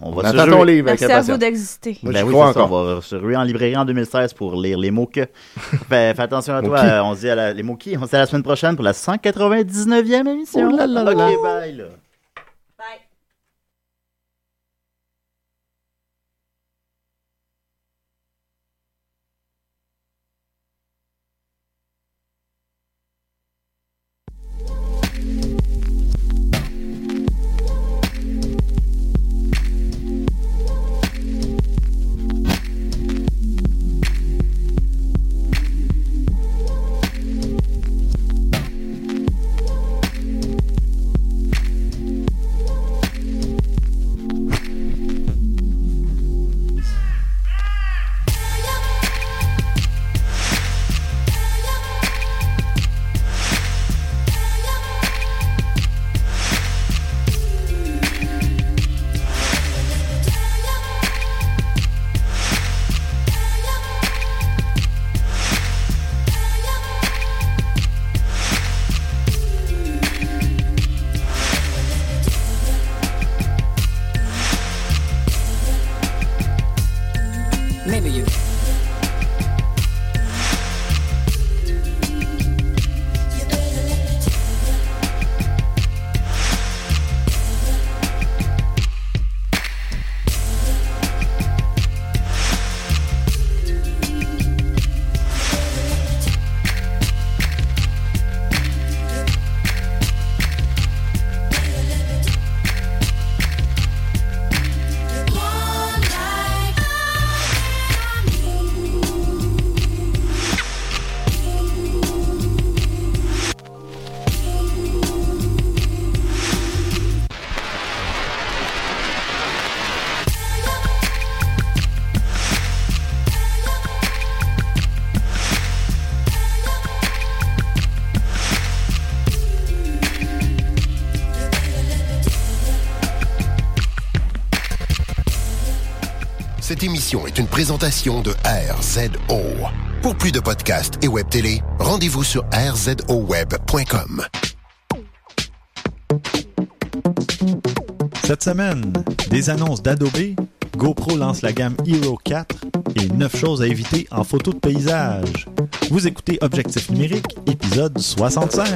On On va se attend ton livre avec Merci à vous d'exister. Moi, Ben oui, ça, on va se ruer en librairie en 2016 pour lire les mots que. fais, fais attention à toi, euh, on se dit à la, les mots qui. On se dit à la semaine prochaine pour la 199e émission. Oh là là bye là. Est une présentation de RZO. Pour plus de podcasts et web télé, rendez-vous sur rzoweb.com. Cette semaine, des annonces d'Adobe, GoPro lance la gamme Hero 4 et 9 choses à éviter en photo de paysage. Vous écoutez Objectif numérique, épisode 65.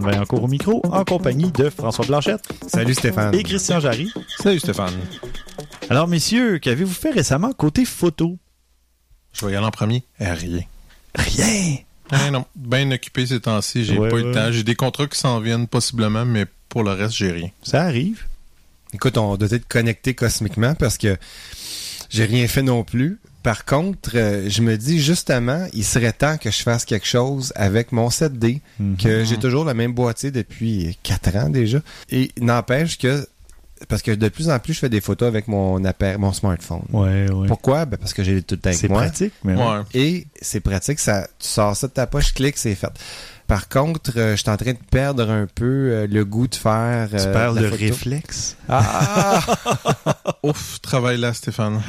Stéphane Vaillancourt au micro, en compagnie de François Blanchette Salut Stéphane. et Christian Jarry. Salut Stéphane. Alors, messieurs, qu'avez-vous fait récemment côté photo? Je vais y aller en premier. Eh, rien. Rien! Eh non, bien occupé ces temps-ci, j'ai Ouais, pas eu ouais. le temps. J'ai des contrats qui s'en viennent possiblement, mais pour le reste, j'ai rien. Ça arrive. Écoute, on doit être connecté cosmiquement parce que j'ai rien fait non plus. Par contre, euh, je me dis justement, il serait temps que je fasse quelque chose avec mon 7D, Mhm. que j'ai toujours le même boîtier depuis 4 ans déjà. Et n'empêche que, parce que de plus en plus, je fais des photos avec mon appareil, mon smartphone. Ouais, ouais. Pourquoi? Ben parce que j'ai tout le temps avec C'est moi. pratique, mais ouais. Ouais. Et c'est pratique, ça, tu sors ça de ta poche, clique, c'est fait. Par contre, euh, je suis en train de perdre un peu euh, le goût de faire. Tu euh, perds la le photo. réflexe? Ah! Ouf, travaille là, Stéphane.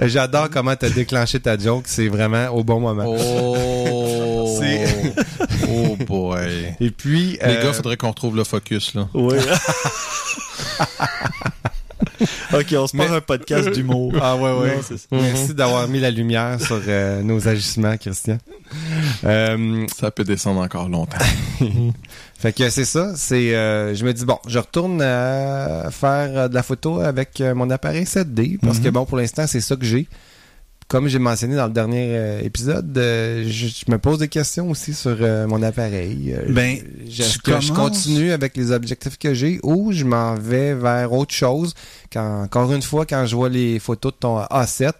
J'adore comment tu as déclenché ta joke, c'est vraiment au bon moment. Oh! C'est- oh boy. Et puis, Les euh, gars, faudrait qu'on retrouve le focus, là. Ouais. ok, on se part Mais- un podcast d'humour. Ah ouais, ouais. Non, c'est ça. merci d'avoir mis la lumière sur euh, nos agissements, Christian. Euh, Ça peut descendre encore longtemps. fait que c'est ça, c'est euh, je me dis bon, je retourne à faire de la photo avec mon appareil 7D parce Mhm. que bon pour l'instant, c'est ça que j'ai. Comme j'ai mentionné dans le dernier euh, épisode, euh, je, je me pose des questions aussi sur euh, mon appareil. Euh, Ben, je- tu que je continue avec les objectifs que j'ai ou je m'en vais vers autre chose? Quand, encore une fois, quand je vois les photos de ton A7,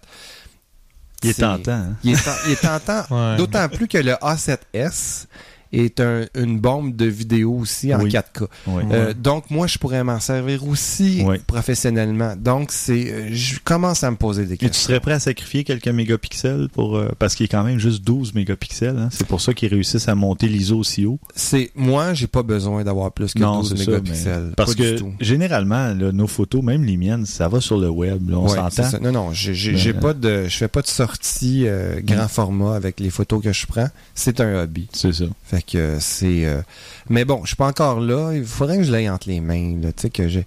Il est c'est- tentant. hein? Il est, ten- il est tentant, Ouais. d'autant plus que le A7S est un- une bombe de vidéo aussi en Oui. 4K. Ouais. Euh, donc moi, je pourrais m'en servir aussi professionnellement. Donc c'est, euh, je commence à me poser des Et tu questions. serais prêt à sacrifier quelques mégapixels pour euh, parce qu'il est quand même juste 12 mégapixels. hein. C'est pour ça qu'ils réussissent à monter l'ISO aussi haut. C'est moi, j'ai pas besoin d'avoir plus que 12 c'est ça, mégapixels. mais- Parce Pas du que tout. généralement, là, nos photos, même les miennes, ça va sur le web. là, on s'entend. Non, non, j'ai, j'ai, pas de, je fais pas de sortie euh, grand Mm. format avec les photos que je prends. C'est un hobby. C'est ça. Fait que c'est. euh, Mais bon, je suis pas encore là. Il faudrait que je l'aille entre les mains. Là, tu sais que j'ai.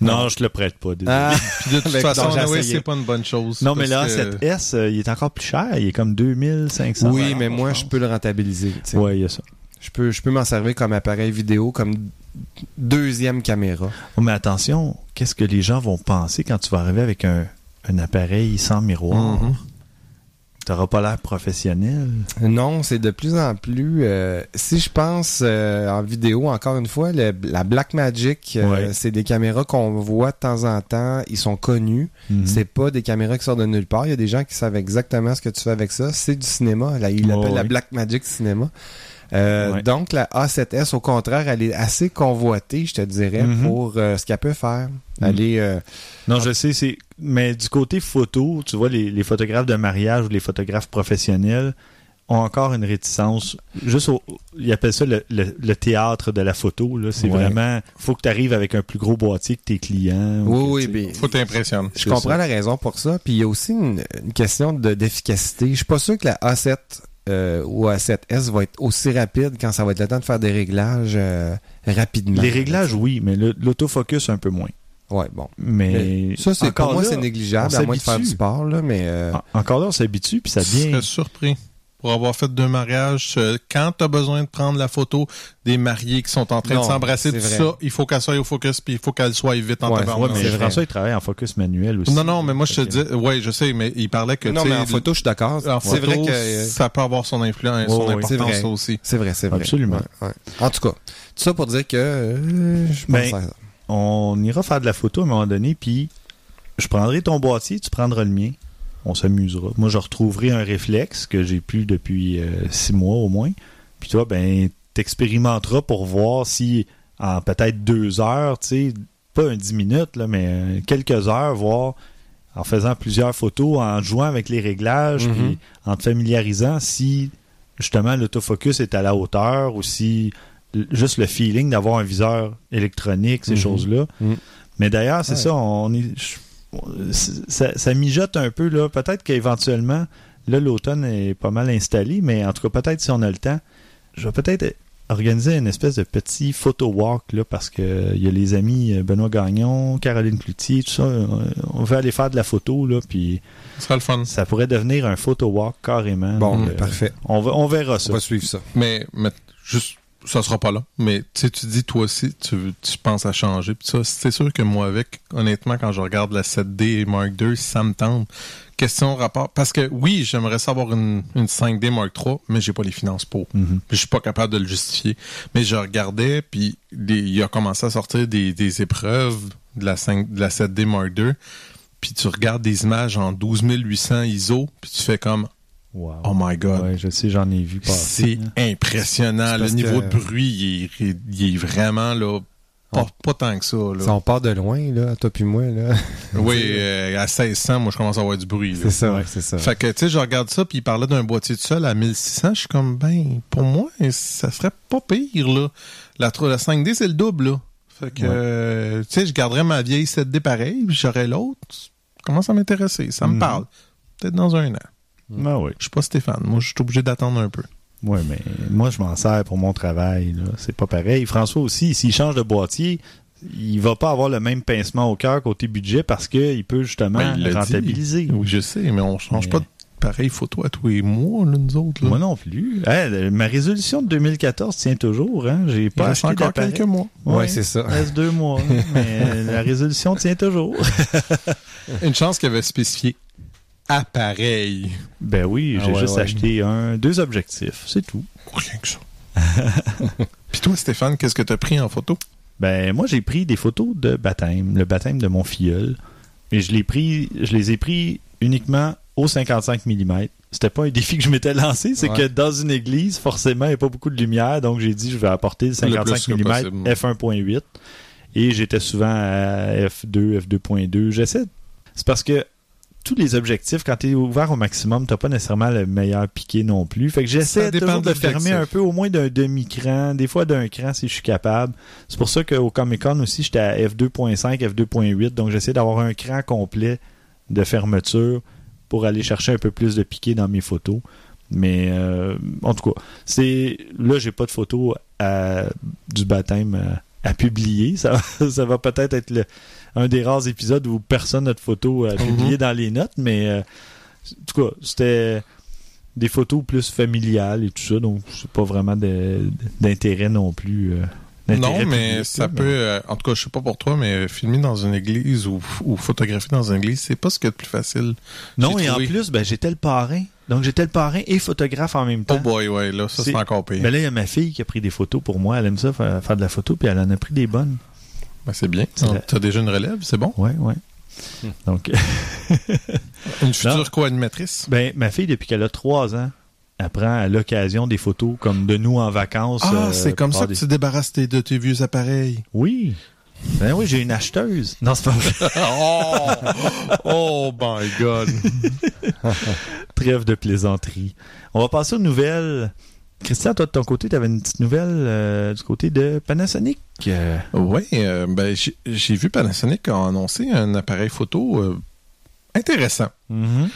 Non, je te le prête pas. désolé. Ah, de toute façon, non, oui, c'est pas une bonne chose. non, mais là, que- 7S, euh, il est encore plus cher. Il est comme 2500. oui, mais moi, je peux le rentabiliser. Ouais, il y a ça. Je peux, je peux m'en servir comme appareil vidéo, comme deuxième caméra. Oh, mais attention, qu'est-ce que les gens vont penser quand tu vas arriver avec un, un appareil sans miroir? Mhm. T'auras pas l'air professionnel. Non, c'est de plus en plus. euh, si je pense euh, en vidéo, encore une fois, le- la Blackmagic, euh, Ouais. c'est des caméras qu'on voit de temps en temps. Ils sont connus. Mhm. C'est pas des caméras qui sortent de nulle part. Il y a des gens qui savent exactement ce que tu fais avec ça. C'est du cinéma. Là, ils la ouais. Blackmagic Cinéma. Euh, Ouais. Donc, la A7S, au contraire, elle est assez convoitée, je te dirais, Mhm. pour euh, ce qu'elle peut faire. Mhm. Elle est... euh, Non, je sais, c'est. Mais du côté photo, tu vois, les, les photographes de mariage ou les photographes professionnels ont encore une réticence. Juste au. Ils appellent ça le, le- le théâtre de la photo. Là. C'est Ouais. vraiment. faut que tu arrives avec un plus gros boîtier que tes clients. ou Oui, que, oui, mais- Faut t'impressionner. Je comprends ça. la raison pour ça. Puis il y a aussi une, une question de- d'efficacité. Je suis pas sûr que la A7 euh, ou A7S va être aussi rapide quand ça va être le temps de faire des réglages euh, rapidement. Les réglages, oui, mais l'autofocus, un peu moins. Ouais, bon. Mais. Ça, c'est encore pour moi, c'est négligeable, à moins de faire du sport, là, mais euh, en- Encore là, on s'habitue, puis ça Je devient. serais surpris. Pour avoir fait deux mariages, euh, quand tu as besoin de prendre la photo des mariés qui sont en train Non, de s'embrasser, tout vrai. ça, il faut qu'elle soit au focus, puis il faut qu'elle soit vite en Ouais. Ouais, mais c'est vrai. François, il travaille en focus manuel aussi. Non, non, mais moi, je te dis, ouais, je sais, mais il parlait que, non, mais en photo, je suis d'accord. en C'est photo, vrai que euh, ça peut avoir son influence, son importance, vrai. aussi. c'est vrai, c'est vrai. Absolument. Ouais, ouais. En tout cas, tout ça pour dire que euh, je pense Ben, à- on ira faire de la photo à un moment donné, puis je prendrai ton boîtier, tu prendras le mien. On s'amusera. Moi, je retrouverai un réflexe que j'ai plus depuis euh, six mois au moins. Puis toi, ben, t'expérimenteras pour voir si en peut-être deux heures, tu sais, pas un dix minutes, là, mais euh, quelques heures, voir en faisant plusieurs photos, en jouant avec les réglages, Mhm. puis en te familiarisant si justement l'autofocus est à la hauteur ou si juste le feeling d'avoir un viseur électronique, ces Mhm. choses-là. Mhm. Mais d'ailleurs, c'est Ouais. ça, on est, ça, ça mijote un peu là. Peut-être qu'éventuellement, là l'automne est pas mal installé, mais en tout cas peut-être si on a le temps, je vais peut-être organiser une espèce de petit photo walk là parce que il y a les amis euh, Benoît Gagnon, Caroline Cloutier, tout ça. euh, On veut aller faire de la photo là, puis sera le fun. ça pourrait devenir un photo walk carrément. Bon, Donc, euh, parfait. on, va- on verra ça. On va suivre ça. Mais, mais juste, ça sera pas là. Mais tu sais, tu dis toi aussi, tu, tu penses à changer. Puis ça, c'est sûr que moi avec, honnêtement, quand je regarde la 7D Mark II, ça me tente. Question rapport. Parce que oui, j'aimerais savoir une, une 5D Mark III, mais j'ai pas les finances pour. Mhm. Puis je suis pas capable de le justifier. Mais je regardais, puis il a commencé à sortir des, des épreuves de la, 5, de la 7D Mark II. Puis tu regardes des images en 12800 ISO, puis tu fais comme, Wow. oh my god. Ouais, je sais, j'en ai vu passer. C'est là. impressionnant. Le niveau que- de bruit, il est, il est vraiment là, pas, pas tant que ça. Là. Si on part de loin, là, toi puis moi, là. Oui, euh, à 1600, moi, je commence à avoir du bruit. c'est ça, Ouais. c'est ça. Fait que, tu sais, je regarde ça, puis il parlait d'un boîtier de sol à 1600. Je suis comme, ben, pour moi, ça serait pas pire, là. La, la 5D, c'est le double, là. Fait que, Ouais. euh, tu sais, je garderais ma vieille 7D pareil, puis j'aurais l'autre. Ça commence à m'intéresser? Ça me Mhm. parle. Peut-être dans un an. Ah oui. Je suis pas Stéphane. Moi, je suis obligé d'attendre un peu. Oui, mais moi, je m'en sers pour mon travail. là. C'est pas pareil. François aussi, s'il change de boîtier, il va pas avoir le même pincement au cœur côté budget parce qu'il peut justement Ben, il l'a rentabiliser. Oui, je sais, mais on change Mais- pas de pareil photo à tous les mois, là, nous autres. Là. Moi non plus. Hey, le- ma résolution de 2014 tient toujours. Hein? J'ai Il pas reste acheté encore quelques mois. Ouais, c'est ça. Il reste deux mois. mais la résolution tient toujours. Une chance qu'il avait spécifié appareil. Ben oui, j'ai Ah ouais, juste ouais. acheté un, deux objectifs. C'est tout. Rien que ça. Puis toi, Stéphane, qu'est-ce que t'as pris en photo? Ben moi j'ai pris des photos de baptême, le baptême de mon filleul. Et je l'ai pris, je les ai pris uniquement au 55 mm c'était pas un défi que je m'étais lancé, c'est Ouais. que dans une église, forcément, il n'y a pas beaucoup de lumière, donc j'ai dit je vais apporter le 55 que mm possible. f1.8 et j'étais souvent à f2, f2.2. J'essaie. C'est parce que tous les objectifs, quand tu es ouvert au maximum, t'as pas nécessairement le meilleur piqué non plus. Fait que j'essaie toujours de fermer un peu, au moins d'un demi-cran, des fois d'un cran si je suis capable. C'est pour ça qu'au Comic Con aussi, j'étais à f2.5, f2.8, donc j'essaie d'avoir un cran complet de fermeture pour aller chercher un peu plus de piqué dans mes photos. Mais euh, en tout cas, c'est là j'ai pas de photos à- du baptême à, à publier. Ça, ça va peut-être être le- un des rares épisodes où personne n'a de photos à publier dans les notes, mais euh, en tout cas, c'était des photos plus familiales et tout ça, donc c'est pas vraiment d'intérêt non plus. euh, Non, mais public, ça peut, euh, en tout cas, je sais pas pour toi, mais filmer dans une église ou, ou photographier dans une église, c'est pas ce qu'il y a de plus facile. Non, et en plus, ben, j'étais le parrain. Donc j'étais le parrain et photographe en même temps. Oh boy, ouais, là, ça c'est encore pire. Ben là, il y a ma fille qui a pris des photos pour moi. Elle aime ça, faire, faire de la photo, puis elle en a pris des bonnes. Ben, c'est bien. C'est la- T'as déjà une relève, c'est bon? Ouais, ouais. Hmm. Donc, Une future co-animatrice? ben, ma fille, depuis qu'elle a trois ans, elle prend à l'occasion des photos comme de nous en vacances. Ah, euh, c'est comme ça des- que tu débarrasses tes- de tes vieux appareils. Oui. Ben oui, j'ai une acheteuse. Non, c'est pas vrai. oh, oh my God. Trêve de plaisanterie. On va passer aux nouvelles. Christian, toi, de ton côté, tu avais une petite nouvelle euh, du côté de Panasonic? Euh, Oui, euh, ben, j'ai vu Panasonic a annoncé un appareil photo euh, intéressant. mhm.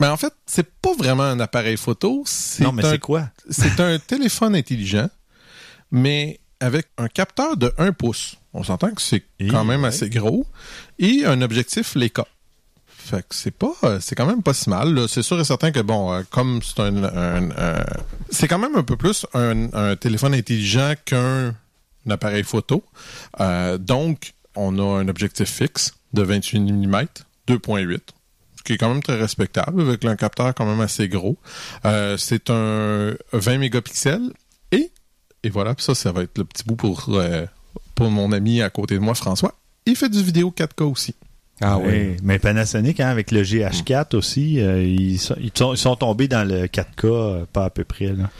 Mais en fait, c'est pas vraiment un appareil photo. Non, mais c'est quoi? C'est un téléphone intelligent, mais avec un capteur de 1 pouce. On s'entend que c'est quand même ouais. assez gros. Et un objectif Leica. C'est pas, euh, c'est quand même pas si mal. C'est sûr et certain que bon, euh, comme c'est un, c'est quand même un peu plus un, téléphone intelligent qu'un appareil photo. Euh, donc, on a un objectif fixe de 28 mm, 2.8 ce qui est quand même très respectable, avec un capteur quand même assez gros. C'est un 20 mégapixels et, et voilà, ça, ça va être le petit bout pour, pour mon ami à côté de moi, François. Il fait du vidéo 4K aussi. Ah Ouais, Mais Panasonic, hein, avec le GH4 aussi, euh, ils, sont, ils, sont, ils sont tombés dans le 4K, euh, pas à peu près. Là.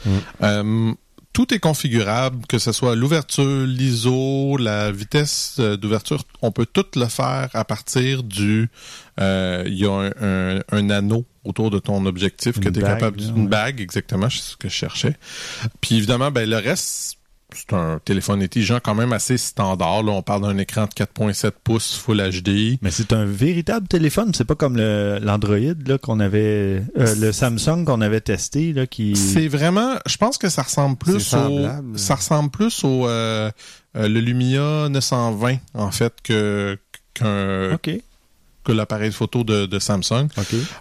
Euh, tout est configurable, que ce soit l'ouverture, l'ISO, la vitesse euh, d'ouverture, on peut tout le faire à partir du... euh, Il y a un, un- un anneau autour de ton objectif que tu es bague, capable... là, Une ouais. bague, exactement, c'est ce que je cherchais. Puis évidemment, ben, le reste, c'est un téléphone intelligent quand même assez standard. Là. On parle d'un écran de 4.7 pouces Full HD. Mais c'est un véritable téléphone, c'est pas comme l'Android qu'on avait, euh, le Samsung qu'on avait testé là qui. C'est vraiment, je pense que ça ressemble plus au, ça ressemble plus au euh, euh, le Lumia 920 en fait que qu'un Ok, que l'appareil photo de, de Samsung.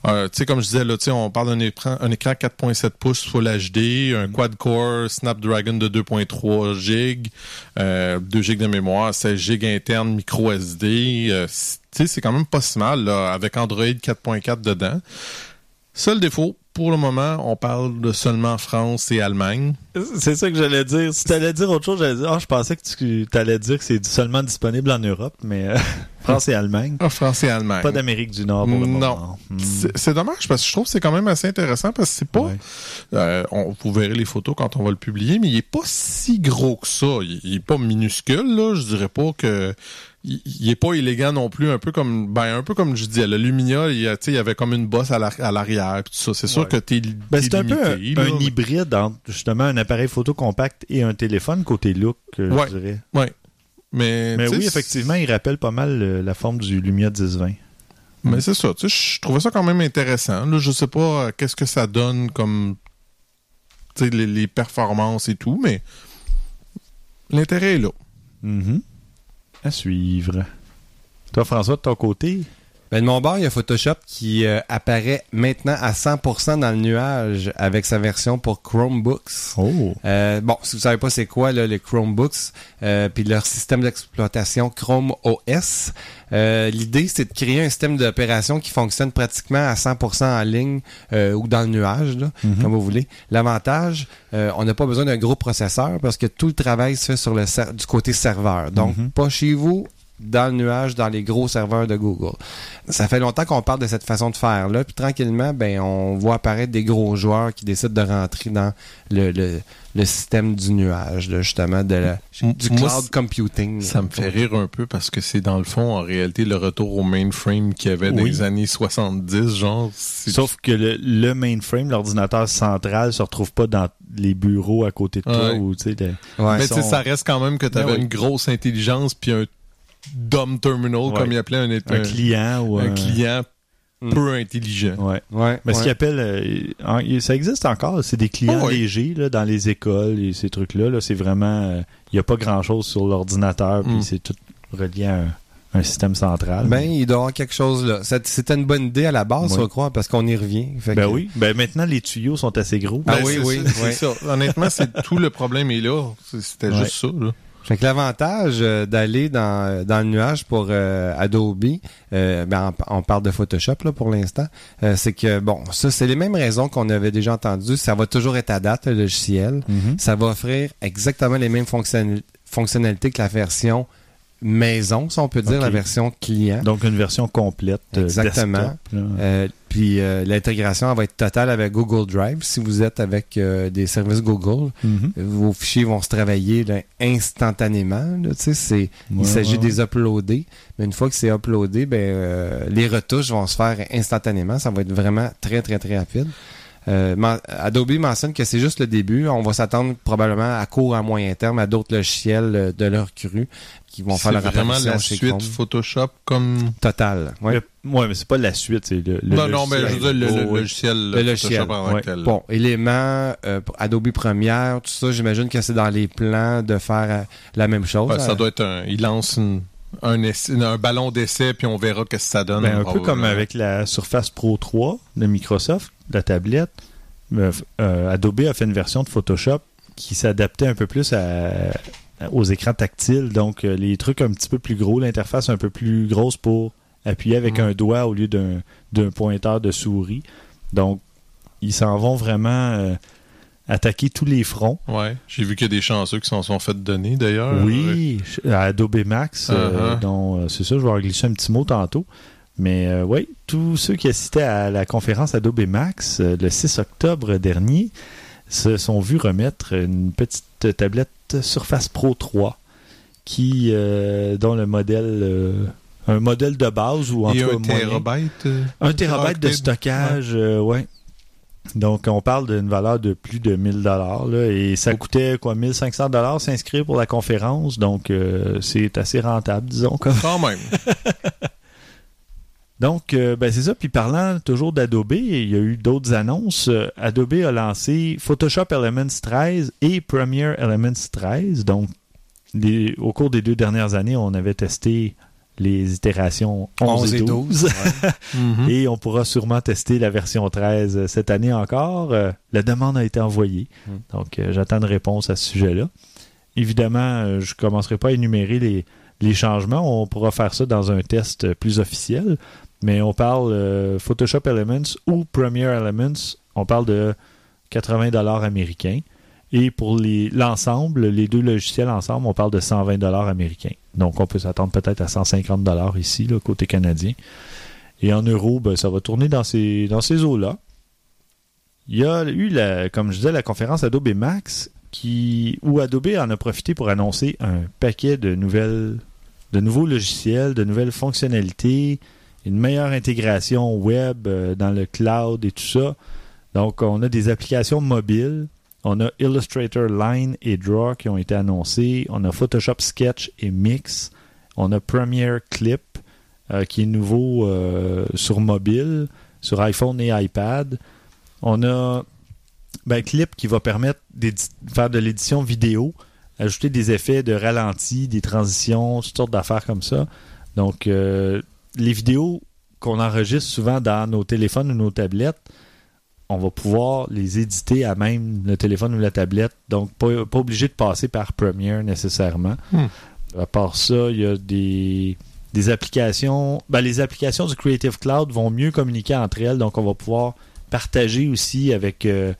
Euh, tu sais comme je disais là, tu sais on parle d'un écran un écran 4.7 pouces Full HD, un quad core Snapdragon de 2.3 GB, euh, 2 GB de mémoire, 16 GB interne micro SD. euh, c- tu sais c'est quand même pas si mal là, avec Android 4.4 dedans. Seul défaut, pour le moment, on parle de seulement France et Allemagne. C'est ça que j'allais dire. Si t'allais dire autre chose, j'allais dire, ah, je pensais que tu allais dire que c'est seulement disponible en Europe, mais euh, France et Allemagne. Ah, France et Allemagne. Pas d'Amérique du Nord pour le Non. moment. Hmm. C'est c'est dommage parce que je trouve que c'est quand même assez intéressant parce que c'est pas. Ouais. euh, on, vous verrez les photos quand on va le publier, mais il est pas si gros que ça. Il, il est pas minuscule, là. Je dirais pas que. Il, il est pas élégant non plus, un peu comme ben un peu comme je dis, à l'Alumina, il y, il avait comme une bosse à l'ar- à l'arrière tout ça. C'est sûr Ouais. que t'es Ben, c'est un peu un, hybride entre justement un appareil photo compact et un téléphone côté look, euh, Ouais. je dirais. Ouais. Mais, Mais oui, effectivement, il rappelle pas mal euh, la forme du Lumia 1020. Mais c'est ça, tu sais, je trouvais ça quand même intéressant. Là, je sais pas euh, qu'est-ce que ça donne comme tu sais, les, les performances et tout, mais l'intérêt est là. Mhm. À suivre. Toi, François, de ton côté, Ben, de mon bord, il y a Photoshop qui euh, apparaît maintenant à 100% dans le nuage avec sa version pour Chromebooks. oh, Euh, bon, si vous savez pas c'est quoi là, les Chromebooks, euh, puis leur système d'exploitation Chrome OS, euh, l'idée c'est de créer un système d'opération qui fonctionne pratiquement à 100% en ligne euh, ou dans le nuage, là, Mhm. comme vous voulez. L'avantage, euh, on n'a pas besoin d'un gros processeur parce que tout le travail se fait sur le du côté serveur. Donc Mhm. pas chez vous, dans le nuage, dans les gros serveurs de Google. Ça fait longtemps qu'on parle de cette façon de faire là, puis tranquillement, ben on voit apparaître des gros joueurs qui décident de rentrer dans le, le, le système du nuage, là, justement, de la, M- du moi, cloud computing. Ça me fait rire un peu parce que c'est dans le fond, en réalité, le retour au mainframe qu'il y avait dans Oui. les années 70, genre. c'est- Sauf que le, le mainframe, l'ordinateur central, se retrouve pas dans les bureaux à côté de toi Ouais. ou tu sais. le- Ouais. Mais sont- ça reste quand même que tu avais Ben une grosse intelligence puis un dumb terminal, Ouais. comme il appelait un, un client ou un un, client Mm. peu intelligent. Ouais. Ouais, Mais ce ouais. qu'ils appellent, euh, ça existe encore, c'est des clients Oh oui. légers là, dans les écoles et ces trucs-là. Là, c'est vraiment, euh, il n'y a pas grand-chose sur l'ordinateur, puis Mm. c'est tout relié à un, un système central. Ben, il doit y avoir quelque chose là. C'était une bonne idée à la base, je crois, parce qu'on y revient. Fait Ben que- oui. Ben maintenant, les tuyaux sont assez gros. Ah Ben, oui, oui, ça, c'est ouais. ça. Honnêtement, c'est tout le problème est là. C'est- C'était Ouais. juste ça. Là. Fait que l'avantage euh, d'aller dans, dans le nuage pour euh, Adobe, euh, ben, on, on parle de Photoshop là, pour l'instant, euh, c'est que, bon, ça, c'est les mêmes raisons qu'on avait déjà entendues. Ça va toujours être à date, le logiciel. Mhm. Ça va offrir exactement les mêmes fonctionnali- fonctionnalités que la version maison, si on peut dire, la version client. Donc une version complète. euh, Exactement. desktop. Euh, puis euh, l'intégration va être totale avec Google Drive. Si vous êtes avec euh, des services Google, Mhm. vos fichiers vont se travailler là, instantanément. là, tu sais, c'est, Ouais, il s'agit ouais, de les uploader. Mais une fois que c'est uploadé, ben, euh, les retouches vont se faire instantanément. Ça va être vraiment très, très, très rapide. Euh, Adobe mentionne que c'est juste le début. On va s'attendre probablement à court à moyen terme à d'autres logiciels euh, de leur cru qui vont faire C'est leur vraiment la chez suite Chrome. Photoshop comme. Total. Le- ouais, mais c'est pas la suite, c'est le, le non, non, mais je veux dire, le, le Oh, oui. logiciel. Le Photoshop logiciel, en tant ouais. que tel. Bon, éléments, euh, Adobe Premiere, tout ça, j'imagine que c'est dans les plans de faire euh, la même chose. Ouais, ça doit être un. Il lance une- un, essai- un ballon d'essai, puis on verra ce que ça donne. Ben, un peu Oh, comme avec la Surface Pro 3 de Microsoft, la tablette. Euh, euh, Adobe a fait une version de Photoshop qui s'adaptait un peu plus à- aux écrans tactiles. Donc, euh, les trucs un petit peu plus gros, l'interface un peu plus grosse pour appuyer avec Mhm. un doigt au lieu d'un d'un pointeur de souris. Donc, ils s'en vont vraiment euh, attaquer tous les fronts. Ouais. J'ai vu qu'il y a des chanceux qui s'en sont fait donner d'ailleurs. Oui, à Adobe Max, euh, Uh-huh. dont euh, c'est ça, je vais en glisser un petit mot tantôt. Mais euh, oui, tous ceux qui assistaient à la conférence Adobe Max euh, le 6 octobre dernier se sont vus remettre une petite tablette Surface Pro 3 qui dont le modèle un modèle de base ou en Et tout cas un moyen. terabyte. euh, Un terabyte de stockage, euh, ouais. Donc, on parle d'une valeur de plus de 1000 dollars et ça coûtait quoi 1500 dollars s'inscrire pour la conférence? Donc, euh, c'est assez rentable, disons. Comme. Quand même. Donc, euh, ben c'est ça. Puis parlant toujours d'Adobe, il y a eu d'autres annonces. Adobe a lancé Photoshop Elements 13 et Premiere Elements 13. Donc, les- au cours des deux dernières années, on avait testé les itérations 11, et 12. Mhm. Et on pourra sûrement tester la version 13 euh, cette année encore. Euh, la demande a été envoyée. Mm. Donc, euh, j'attends une réponse à ce sujet-là. Évidemment, euh, je ne commencerai pas à énumérer les, les changements. On pourra faire ça dans un test plus officiel. Mais on parle euh, Photoshop Elements ou Premiere Elements. On parle de 80 dollars américains. Et pour l'ensemble, les deux logiciels ensemble, on parle de 120 dollars américains. Donc, on peut s'attendre peut-être à 150 dollars ici, côté canadien. Et en euros, ben, ça va tourner dans ces, eaux-là. Il y a eu, comme je disais, la conférence Adobe Max, qui, où Adobe en a profité pour annoncer un paquet de nouvelles, de nouveaux logiciels, de nouvelles fonctionnalités, une meilleure intégration web euh, dans le cloud et tout ça. Donc, on a des applications mobiles. On a Illustrator Line et Draw qui ont été annoncés. On a Photoshop Sketch et Mix. On a Premiere Clip euh, qui est nouveau euh, sur mobile, sur iPhone et iPad. On a ben, Clip qui va permettre de faire de l'édition vidéo, ajouter des effets de ralenti, des transitions, toutes sortes d'affaires comme ça. Donc, euh, les vidéos qu'on enregistre souvent dans nos téléphones ou nos tablettes, on va pouvoir les éditer à même le téléphone ou la tablette. Donc, pas, pas obligé de passer par Premiere nécessairement. Hmm. À part ça, il y a des, des applications. Ben, les applications du Creative Cloud vont mieux communiquer entre elles. Donc, on va pouvoir partager aussi avec. euh,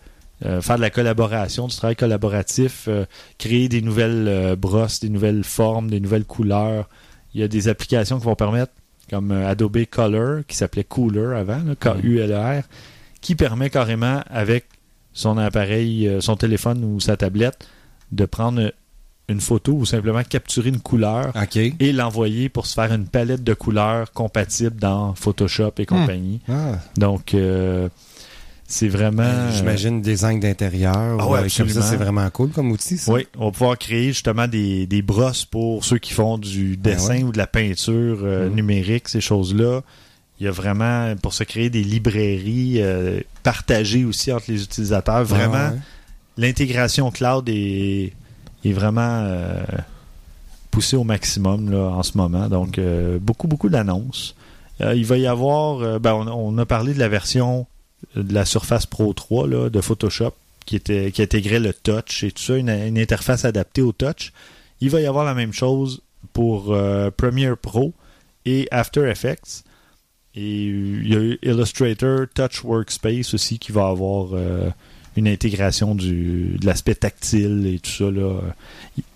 euh, faire de la collaboration, du travail collaboratif, euh, créer des nouvelles brosses, des nouvelles formes, des nouvelles couleurs Il y a des applications qui vont permettre, comme Adobe Color, qui s'appelait Cooler avant, là, K-U-L-E-R, qui permet carrément, avec son appareil, euh, son téléphone ou sa tablette, de prendre une photo ou simplement capturer une couleur et l'envoyer pour se faire une palette de couleurs compatible dans Photoshop et compagnie. Ah, Donc, euh, c'est vraiment... euh, J'imagine design d'intérieur. Ah ou, ouais, comme ça, c'est vraiment cool comme outil. ça. Oui, on va pouvoir créer justement des, des brosses pour ceux qui font du dessin Ben ouais. ou de la peinture euh, Mhm. numérique, ces choses-là. Il y a vraiment, pour se créer des librairies euh, partagées aussi entre les utilisateurs, vraiment, ouais. l'intégration cloud est, est vraiment euh, poussée au maximum là, en ce moment. Donc, euh, beaucoup, beaucoup d'annonces. Il va y avoir, ben, on, on a parlé de la version de la Surface Pro 3 là, de Photoshop qui, était, qui intégrait le touch et tout ça, une, une interface adaptée au touch. Il va y avoir la même chose pour Premiere Pro et After Effects. Et euh, il y a Illustrator Touch Workspace aussi qui va avoir euh, une intégration du, de l'aspect tactile et tout ça.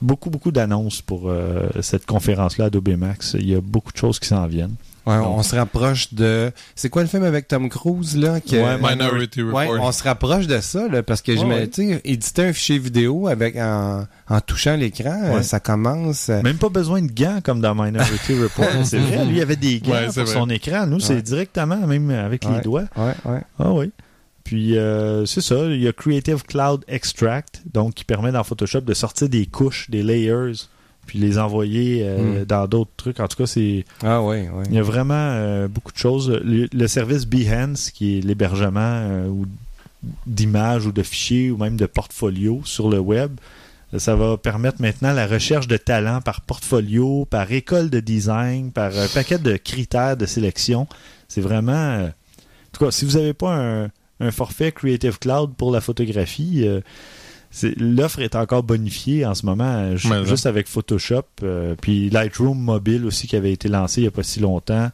Beaucoup, beaucoup d'annonces pour euh, cette conférence-là Adobe Max. Il y a beaucoup de choses qui s'en viennent. Ouais, on se rapproche de. C'est quoi le film avec Tom Cruise, là? que- Ouais, Minority Report. Ouais, on se rapproche de ça, là, parce que Ouais, je me, ouais. tu sais, éditer un fichier vidéo avec en, en touchant l'écran, Ouais. ça commence. euh, Même pas besoin de gants comme dans Minority Report. c'est vrai, lui il avait des gants vrai. son écran. Nous, c'est directement, même avec Ouais. les doigts. Ouais, ouais. Ah oui. Puis euh, c'est ça, il y a Creative Cloud Extract, donc qui permet dans Photoshop de sortir des couches, des layers, puis les envoyer euh, Mm. dans d'autres trucs. En tout cas, c'est Ah, ouais, ouais. il y a vraiment euh, beaucoup de choses. Le, le service Behance, qui est l'hébergement euh, ou d'images ou de fichiers ou même de portfolios sur le web, euh, ça va permettre maintenant la recherche de talents par portfolio, par école de design, par un paquet de critères de sélection. C'est vraiment... euh, en tout cas, si vous n'avez pas un, un forfait Creative Cloud pour la photographie, euh, l'offre est encore bonifiée en ce moment, euh, Mais juste avec Photoshop. euh, puis Lightroom Mobile aussi qui avait été lancé il n'y a pas si longtemps.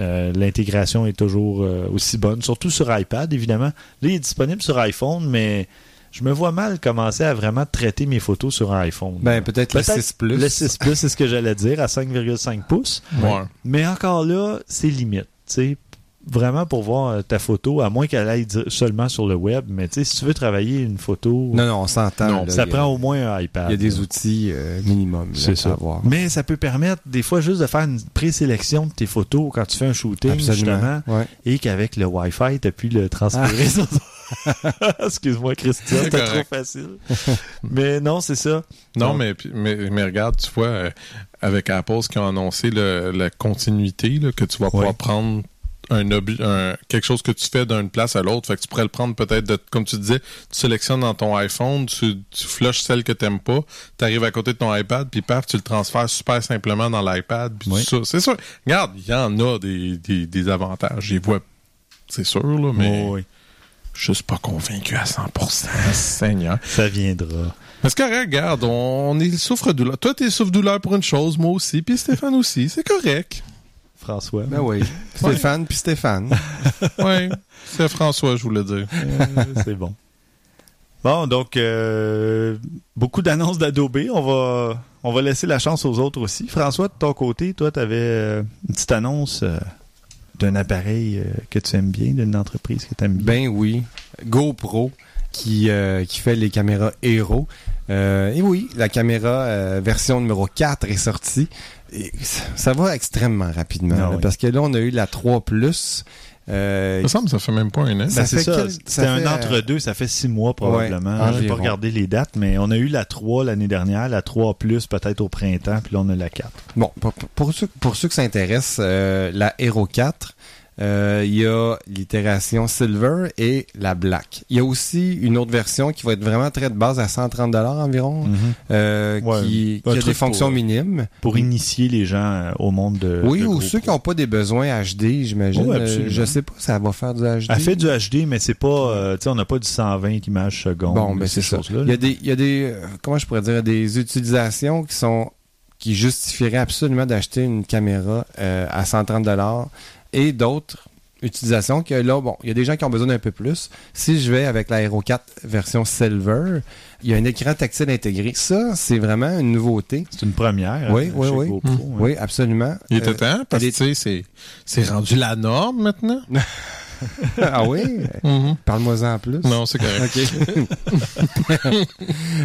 Euh, L'intégration est toujours euh, aussi bonne, surtout sur iPad, évidemment. Là, il est disponible sur iPhone, mais je me vois mal commencer à vraiment traiter mes photos sur iPhone. Ben, peut-être le Peut-être 6 Plus. Le 6 Plus, c'est ce que j'allais dire, à 5,5 pouces. Ouais. Mais encore là, c'est limite. tu sais. Vraiment pour voir euh, ta photo, à moins qu'elle aille seulement sur le web. Mais tu sais, si tu veux travailler une photo, Non, non, on s'entend. Non, là, ça a- prend au moins un iPad. Il y a des là. outils euh, minimum. C'est ça. avoir. Mais ça peut permettre des fois juste de faire une présélection de tes photos quand tu fais un shooting, justement, Absolument. Ouais. et qu'avec le Wi-Fi, tu pu le transférer sur Excuse-moi, Christian, C'est c'était trop facile. Mais non, c'est ça. Non, Donc- mais, puis- mais, mais regarde, tu vois, euh, avec Apple, ce qui ont annoncé le- la continuité, là, que tu vas pouvoir prendre un, quelque chose que tu fais d'une place à l'autre. Fait que tu pourrais le prendre peut-être, de, comme tu disais, tu sélectionnes dans ton iPhone, tu, tu flushes celle que t'aimes pas, tu arrives à côté de ton iPad, puis paf, tu le transfères super simplement dans l'iPad, puis Oui. C'est sûr. Regarde, il y en a des, des, des avantages. J'y vois, c'est sûr, là, mais oui. je suis pas convaincu à 100%. Seigneur. Ça viendra. C'est correct, regarde, on, on est souffre-douleur. Toi, t'es souffre-douleur pour une chose, moi aussi, puis Stéphane aussi. C'est correct. François. Ben oui. Stéphane, puis Stéphane. Ouais, c'est François, je voulais dire. Euh, c'est bon. Bon, donc, euh, beaucoup d'annonces d'Adobe. On va, on va laisser la chance aux autres aussi. François, de ton côté, toi, tu avais une petite annonce euh, d'un appareil euh, que tu aimes bien, d'une entreprise que tu aimes bien. Ben oui. GoPro, qui, euh, qui fait les caméras Hero. Euh, et oui, la caméra euh, version numéro 4 est sortie. Et ça, ça va extrêmement rapidement. Ah là, oui. Parce que là, on a eu la 3 Plus. Euh, Ça me semble que ça fait même pas un an. Ben, c'est ça. C'était un euh, entre-deux. Ça fait six mois probablement. Ouais, J'ai pas regardé les dates, mais on a eu la 3 l'année dernière, la 3 plus peut-être au printemps, puis là on a la 4. Bon, pour, pour ceux, pour ceux que ça intéresse, euh, la Hero 4, euh, il y a l'itération Silver et la Black. Il y a aussi une autre version qui va être vraiment très de base à 130 environ, euh, Mm. Ouais, qui, a des fonctions pour- minimes. Pour initier les gens euh, au monde de. Oui, de ou ceux qui n'ont pas des besoins HD, j'imagine. Oui, Euh, absolument. je sais pas, ça va faire du HD. Elle fait du HD, mais c'est pas. euh, tu sais, on n'a pas du 120 images secondes. Bon, ben ces c'est ça. Il y a des, il y a des, euh, comment je pourrais dire, des utilisations qui sont, qui justifieraient absolument d'acheter une caméra euh, à 130 dollars et d'autres utilisation que là, bon, il y a des gens qui ont besoin d'un peu plus. Si je vais avec l'Aero 4 version Silver, il y a un écran tactile intégré. Ça, c'est vraiment une nouveauté. C'est une première. Oui, hein, oui, chez oui. GoPro, hein. Oui, absolument. Il était Euh, temps, parce que tu sais, c'est- c'est rendu la norme maintenant. ah oui? Mhm. Parle-moi-en plus. Non, c'est correct.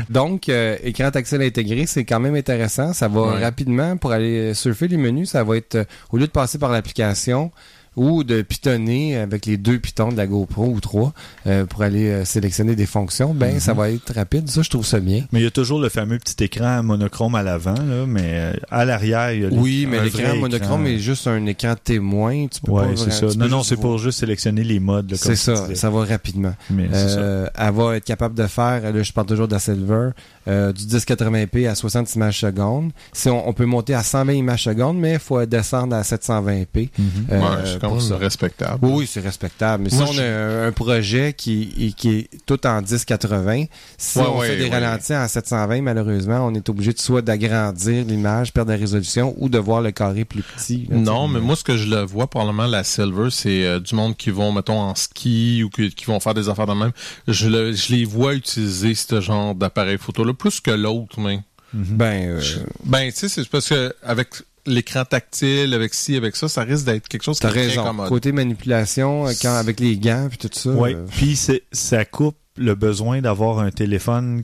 Donc, euh, écran tactile intégré, c'est quand même intéressant. Ça va Ouais. rapidement pour aller surfer les menus. Ça va être, euh, au lieu de passer par l'application ou de pitonner avec les deux pitons de la GoPro ou trois euh, pour aller euh, sélectionner des fonctions, ben Mhm. ça va être rapide. Ça, je trouve ça bien. Mais il y a toujours le fameux petit écran monochrome à l'avant, là, mais euh, à l'arrière, il y a les- Oui, mais l'écran monochrome écran. est juste un écran témoin. Tu peux Ouais, c'est ça. Non, non, c'est pour juste sélectionner les modes. là, comme C'est ça, disais. ça va rapidement. Mais c'est ça. Euh, elle va être capable de faire, là je parle toujours de la Silver, euh, du 1080p à 60 images secondes. Si on, on peut monter à 120 images secondes, mais il faut descendre à 720p. Mhm. euh, ouais, c'est respectable. Oui, oui, c'est respectable. Mais Moi, si on je- a un, projet qui, est tout en 1080, si Ouais, on ouais, fait des ouais. ralentis en 720, malheureusement, on est obligé de soit d'agrandir l'image, perdre la résolution ou de voir le carré plus petit. là, Non, mais moi, ce que je le vois, probablement, la Silver, c'est euh, du monde qui vont, mettons, en ski ou qui, qui vont faire des affaires de même. Je, le, je les vois utiliser ce genre d'appareil photo-là, plus que l'autre, mais. Ben, euh, Ben, tu sais, c'est parce que avec l'écran tactile, avec ci, avec ça, ça risque d'être quelque chose qui est très commode. Côté manipulation, euh, quand, avec les gants puis tout ça. Oui, euh, puis c'est- ça coupe le besoin d'avoir un téléphone,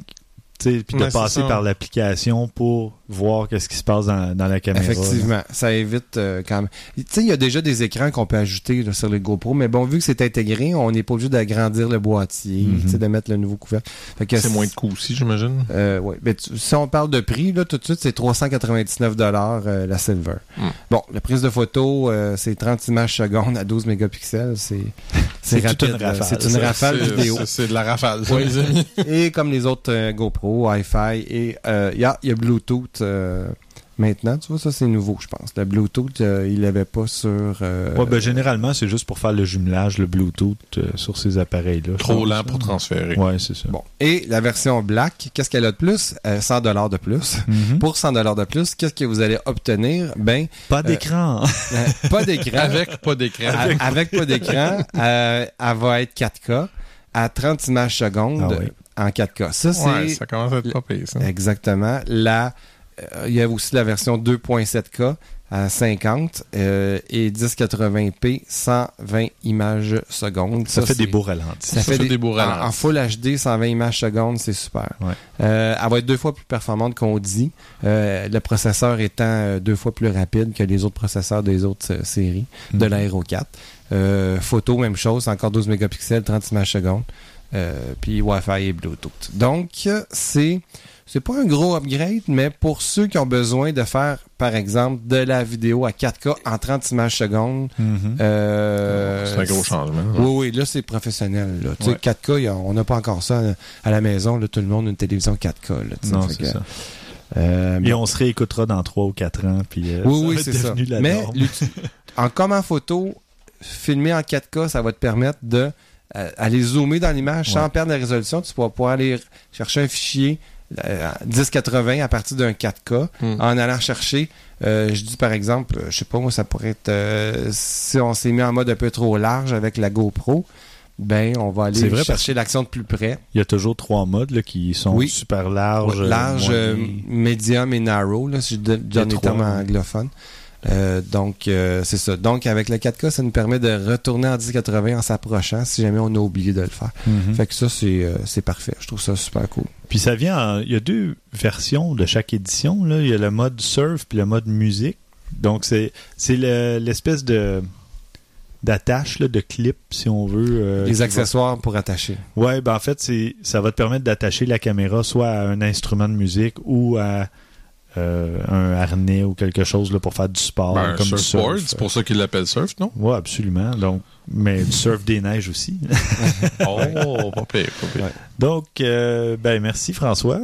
puis de Ouais, passer par l'application pour voir qu'est-ce qui se passe dans, dans la caméra. là. Effectivement, ça évite euh, quand même. Tu sais, il y a déjà des écrans qu'on peut ajouter là, sur les GoPro, mais bon, vu que c'est intégré, on n'est pas obligé d'agrandir le boîtier, Mhm. tu sais, de mettre le nouveau couvercle. C'est moins de coûts aussi, j'imagine. Euh, ouais. Mais tu- si on parle de prix, là, tout de suite, c'est 399 euh, la Silver. Hmm. Bon, la prise de photo, euh, c'est 30 images secondes à 12 mégapixels. C'est C'est rapide, une là. rafale. C'est une rafale vidéo. c'est- de la rafale, ça, Ouais. les amis. Et comme les autres euh, GoPro, Wi-Fi, et euh, il y, a, il y a Bluetooth euh, maintenant. Tu vois, ça, c'est nouveau, je pense. Le Bluetooth, euh, il l'avait pas sur... euh, Ouais, ben, généralement, c'est juste pour faire le jumelage, le Bluetooth euh, sur ces appareils-là. Trop lent pour transférer. Ouais, c'est ça. Bon. Et la version Black, qu'est-ce qu'elle a de plus? Euh, 100 dollars de plus. Mhm. Pour 100 dollars de plus, qu'est-ce que vous allez obtenir? Ben, Pas d'écran. euh, pas d'écran. Avec pas d'écran. Avec pas d'écran, euh, elle va être 4K à 30 images secondes Ah oui. en 4K. Ça, c'est Ouais, ça commence à être pas pire, ça. exactement la. Euh, il y a aussi la version 2.7K à 50 euh, et 1080p 120 images secondes. Ça, fait des beaux ralentis. ça, fait, des, beaux en, ralentis. en Full HD, 120 images secondes, c'est super. Ouais. Euh, elle va être deux fois plus performante qu'on dit. Euh, le processeur étant euh, deux fois plus rapide que les autres processeurs des autres euh, séries de Mhm. l'Aero 4. Euh, photo, même chose, encore 12 mégapixels, 30 images secondes. Euh, puis Wi-Fi et Bluetooth. Donc, euh, c'est c'est pas un gros upgrade, mais pour ceux qui ont besoin de faire, par exemple, de la vidéo à 4K en 30 images secondes, Mhm. euh, C'est un gros changement. oui, oui, là, c'est professionnel. Là. Tu sais, Ouais. 4K, y a- on n'a pas encore ça à, la maison. Là, tout le monde a une télévision 4K. Là, tu sais. Non, c'est ça. euh, Et on se réécoutera dans 3 ou 4 ans. Puis, euh, oui, ça oui, c'est ça. la Mais en comme en photo, filmer en 4K, ça va te permettre de aller zoomer dans l'image sans perdre la résolution. Tu vas pouvoir aller chercher un fichier 1080 à partir d'un 4K Hmm. en allant chercher, euh, je dis par exemple, euh, je sais pas moi, ça pourrait être euh, si on s'est mis en mode un peu trop large avec la GoPro, ben on va aller vrai, chercher l'action de plus près. Il y a toujours trois modes là, qui sont Oui. super larges. Ouais, large, euh, médium et narrow, là, si je donne les termes anglophones. Euh, donc, euh, c'est ça. Donc, avec le 4K, ça nous permet de retourner en 1080 en s'approchant si jamais on a oublié de le faire. Mhm. Fait que ça, c'est euh, c'est parfait. Je trouve ça super cool. Puis ça vient, en- il y a deux versions de chaque édition. Là. Il y a le mode surf puis le mode musique. Donc c'est c'est le- l'espèce de d'attache de clip si on veut. Les va- accessoires pour attacher. Ouais, ben en fait c'est ça va te permettre d'attacher la caméra soit à un instrument de musique ou à euh, un harnais ou quelque chose là, pour faire du sport Ben, un comme du surfboard, surf. c'est pour ça qu'ils l'appellent surf, non? Ouais, absolument. Donc, mais du surf des neiges aussi. Oh, pas pire, pas pire. Ouais. Donc, euh, ben merci François.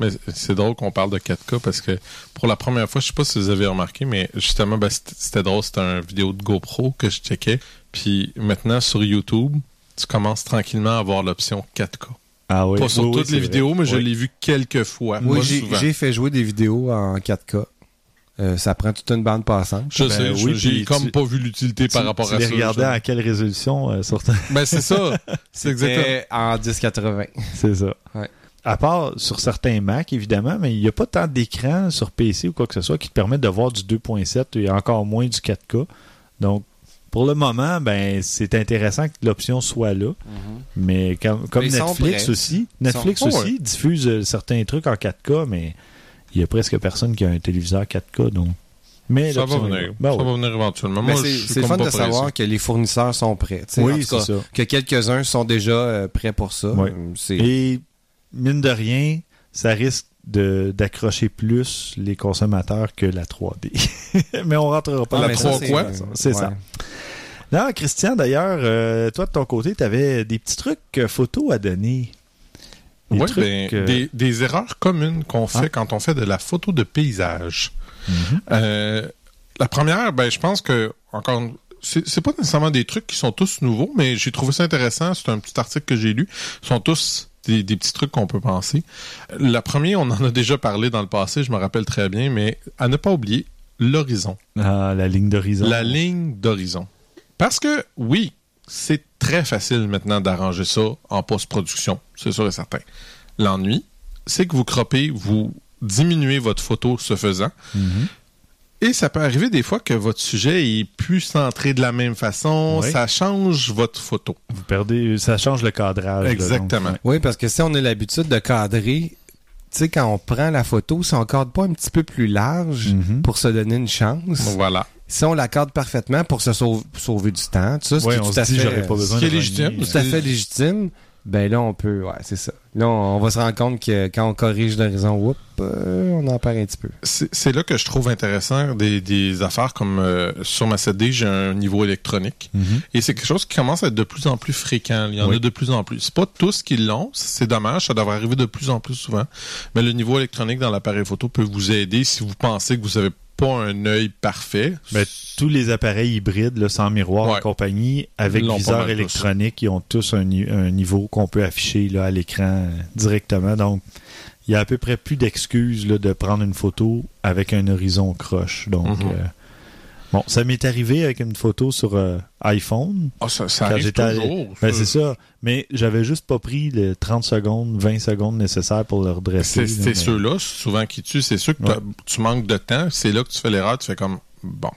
Mais c'est drôle qu'on parle de 4K parce que pour la première fois, je sais pas si vous avez remarqué, mais justement, ben, c'était c'était drôle, c'était une vidéo de GoPro que je checkais. Puis maintenant, sur YouTube, tu commences tranquillement à avoir l'option 4K. Ah oui. pas sur Oui, toutes les vrai. vidéos, mais je Oui. l'ai vu quelques fois. Oui, j'ai fait jouer des vidéos en 4K. euh, ça prend toute une bande passante. Je Ben sais, oui, je- j'ai comme tu- pas vu l'utilité par rapport tu à les ça. regardais à quelle résolution euh, sur Ben c'est ça. C'est exactement. En 1080. C'est ça. Ouais. À part sur certains Mac, évidemment, mais il n'y a pas tant d'écran sur PC ou quoi que ce soit qui te permettent de voir du 2.7 et encore moins du 4K. Donc, pour le moment, ben c'est intéressant que l'option soit là. Mais comme, comme Mais sont Netflix aussi, Netflix sont- aussi diffuse euh, certains trucs en 4K, mais il y a presque personne qui a un téléviseur 4K. Donc. Mais Ça va venir. Ben ça va venir éventuellement. C'est comme fun de savoir que les fournisseurs sont prêts. Oui, c'est ça. que quelques-uns sont déjà euh, prêts pour ça. Et mine de rien, ça risque d'accrocher plus les consommateurs que la 3D. Mais on rentrera pas La Ah, ça, 3 c'est- quoi? C'est ouais. ça. Non, Christian, d'ailleurs, euh, toi de ton côté, tu avais des petits trucs euh, photos à donner. Des trucs, ben, euh, des, des erreurs communes qu'on fait Ah. quand on fait de la photo de paysage. Mhm. La première, ben, je pense que, encore, c'est pas nécessairement des trucs qui sont tous nouveaux, mais j'ai trouvé ça intéressant. C'est un petit article que j'ai lu. Ils sont tous des, des petits trucs qu'on peut penser. La première, on en a déjà parlé dans le passé, je me rappelle très bien, mais à ne pas oublier, l'horizon. Ah, la ligne d'horizon. La ligne d'horizon. Parce que, oui, c'est très facile maintenant d'arranger ça en post-production, c'est sûr et certain. L'ennui, c'est que vous croppez, vous diminuez votre photo ce faisant, Mhm. Et ça peut arriver des fois que votre sujet est plus centré de la même façon, Oui. ça change votre photo. Vous perdez, ça change le cadrage. là, Exactement. donc, Oui, parce que si on a l'habitude de cadrer, tu sais, quand on prend la photo, si on cadre pas un petit peu plus large Mhm. pour se donner une chance, Voilà. si on la cadre parfaitement pour se sauve- sauver du temps, tout ça, ce Ouais, qui est on tout se à dit, fait, j'aurais pas besoin ce qui de est légitime, renier, tout à fait légitime, ben là, on peut, ouais, c'est ça. Là, on, on va se rendre compte que quand on corrige l'horizon, whoop, euh, on en perd un petit peu. C'est là que je trouve intéressant des, des affaires comme euh, sur ma 7D, j'ai un niveau électronique. Mhm. Et c'est quelque chose qui commence à être de plus en plus fréquent. Il y en Oui. a de plus en plus. C'est pas tous qui l'ont. C'est dommage. Ça devrait arriver de plus en plus souvent. Mais le niveau électronique dans l'appareil photo peut vous aider si vous pensez que vous avez pas un œil parfait. Ben, tous les appareils hybrides, là, sans miroir Ouais. et compagnie, avec pas viseur électronique, ils ont tous un, ni- un niveau qu'on peut afficher là, à l'écran directement. Donc, il y a à peu près plus d'excuses là, de prendre une photo avec un horizon croche. Donc, Mhm. euh, bon, ça m'est arrivé avec une photo sur euh, iPhone. Ah, ça, ça arrive toujours. Ben, c'est ça. Mais j'avais juste pas pris les 30 secondes, 20 secondes nécessaires pour le redresser. C'est mais- ceux-là, souvent, qui tuent. C'est sûr que tu manques de temps. C'est là que tu fais l'erreur. Tu fais comme, bon.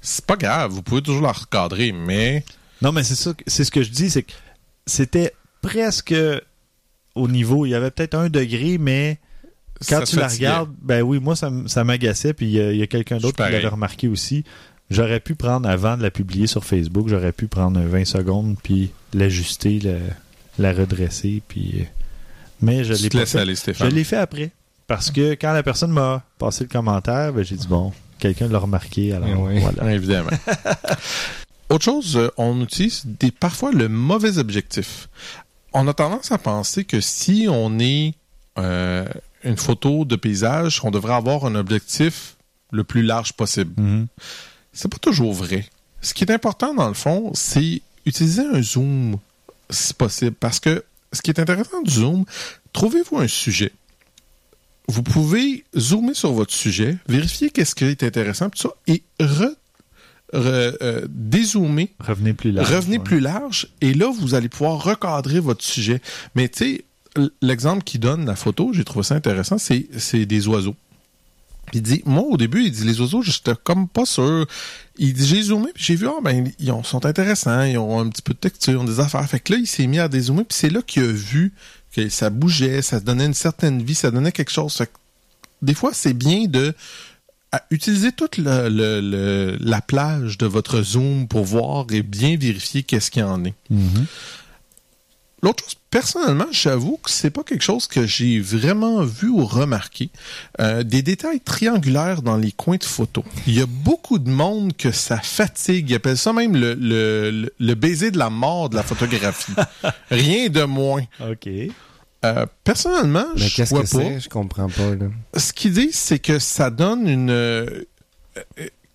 C'est pas grave. Vous pouvez toujours la recadrer, mais Non, mais c'est ça, c'est ce que je dis, c'est que c'était presque au niveau, il y avait peut-être un degré, mais quand ça tu la regardes, ben oui, moi ça, m'agaçait, puis il y a, il y a quelqu'un d'autre qui l'avait remarqué aussi. J'aurais pu prendre, avant de la publier sur Facebook, j'aurais pu prendre 20 secondes, puis l'ajuster, la redresser, puis... Mais je l'ai pas aller, Je l'ai fait après. Parce que quand la personne m'a passé le commentaire, ben, j'ai dit, bon, quelqu'un l'a remarqué, alors oui. voilà. Évidemment. Autre chose, euh, on utilise des, parfois le mauvais objectif. On a tendance à penser que si on est euh, une photo de paysage, on devrait avoir un objectif le plus large possible. Mhm. C'est pas toujours vrai. Ce qui est important dans le fond, c'est utiliser un zoom si possible. Parce que ce qui est intéressant du zoom, trouvez-vous un sujet. Vous pouvez zoomer sur votre sujet, vérifier qu'est-ce qui est intéressant, tout ça, et re, re- euh, dézoomer Revenez plus large. Revenez ouais. plus large et là, vous allez pouvoir recadrer votre sujet. Mais tu sais, l'exemple qui donne la photo, j'ai trouvé ça intéressant, c'est des oiseaux. Il dit, moi au début, il dit les oiseaux, j'étais comme pas sûr. Il dit, j'ai zoomé, puis j'ai vu, ah ben, ils ont- sont intéressants, ils ont un petit peu de texture, ils ont des affaires. Fait que là, il s'est mis à dézoomer, puis c'est là qu'il a vu que ça bougeait, ça donnait une certaine vie, ça donnait quelque chose. Fait que des fois, c'est bien de utiliser toute la plage de votre zoom pour voir et bien vérifier qu'est-ce qu'il y en est. Mhm. L'autre chose, personnellement, j'avoue que c'est pas quelque chose que j'ai vraiment vu ou remarqué. Euh, des détails triangulaires dans les coins de photo. Il y a beaucoup de monde que ça fatigue. Ils appellent ça même le, le, le- le baiser de la mort de la photographie. Rien de moins. OK. Euh, personnellement, Mais je vois que pas. c'est? Je comprends pas, là. Ce qu'ils disent, c'est que ça donne une...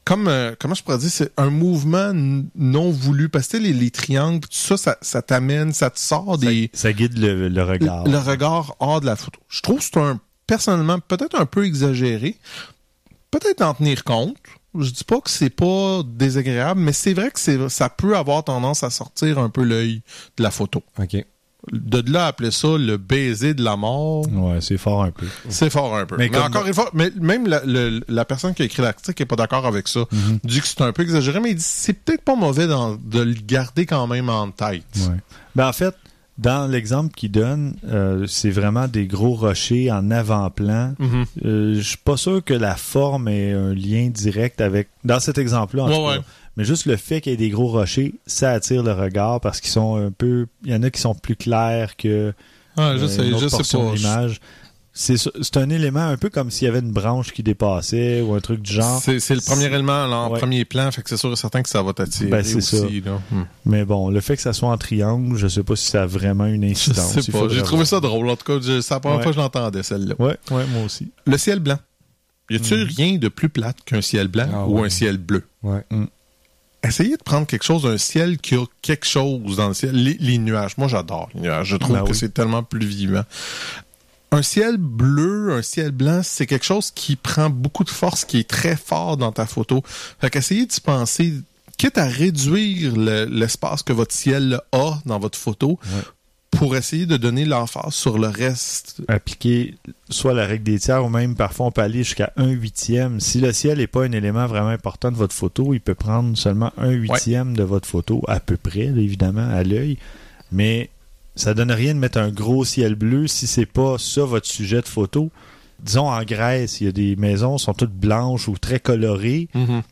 comme, euh, comment je pourrais dire, c'est un mouvement non voulu. Parce que les, les triangles, tout ça, ça, ça t'amène, ça te sort des... Ça guide le, le regard. Le regard hors de la photo. Je trouve que c'est un, personnellement, peut-être un peu exagéré. peut-être en tenir compte. Je dis pas que c'est pas désagréable, mais c'est vrai que c'est, ça peut avoir tendance à sortir un peu l'œil de la photo. OK. De là à appeler ça le baiser de la mort, Ouais, c'est fort un peu. c'est fort un peu. Mais encore une fois, mais même la, le- la personne qui a écrit l'article est pas d'accord avec ça. Mhm. Dit que c'est un peu exagéré, mais il dit c'est peut-être pas mauvais de le garder quand même en tête. Ouais. Ben, en fait, dans l'exemple qu'il donne, euh, c'est vraiment des gros rochers en avant-plan. Mhm. Euh, je suis pas sûr que la forme ait un lien direct avec. Dans cet exemple-là, en Ouais, tout cas. ouais. Mais juste le fait qu'il y ait des gros rochers, ça attire le regard parce qu'ils sont un peu. Il y en a qui sont plus clairs que Ouais, je euh, sais, une autre je sais pas. C'est un élément un peu comme s'il y avait une branche qui dépassait ou un truc du genre. C'est c'est le premier élément en Ouais. premier plan, fait que c'est sûr et certain que ça va t'attirer Ben, c'est aussi. Là. Hmm. Mais bon, le fait que ça soit en triangle, je sais pas si ça a vraiment une Je incidence. sais Il pas. J'ai trouvé ça drôle. En tout cas, je- c'est la première Ouais. fois que je l'entendais, celle-là. Ouais, ouais, moi aussi. Le ciel blanc. Y a-t-il Mhm. rien de plus plate qu'un ciel blanc Ah ou un ciel bleu? Ouais. Essayez de prendre quelque chose d'un ciel qui a quelque chose dans le ciel. Les, les nuages. Moi, j'adore les nuages. Je trouve Ben que oui. c'est tellement plus vivant. Un ciel bleu, un ciel blanc, c'est quelque chose qui prend beaucoup de force, qui est très fort dans ta photo. Fait qu'essayez de se penser, quitte à réduire le- l'espace que votre ciel a dans votre photo, pour essayer de donner l'emphase sur le reste. appliquer soit la règle des tiers ou même parfois on peut aller jusqu'à un huitième. Si le ciel n'est pas un élément vraiment important de votre photo, il peut prendre seulement un huitième de votre photo, à peu près, évidemment, à l'œil. Mais ça donne rien de mettre un gros ciel bleu si c'est pas ça votre sujet de photo. Disons en Grèce, il y a des maisons qui sont toutes blanches ou très colorées. Ben,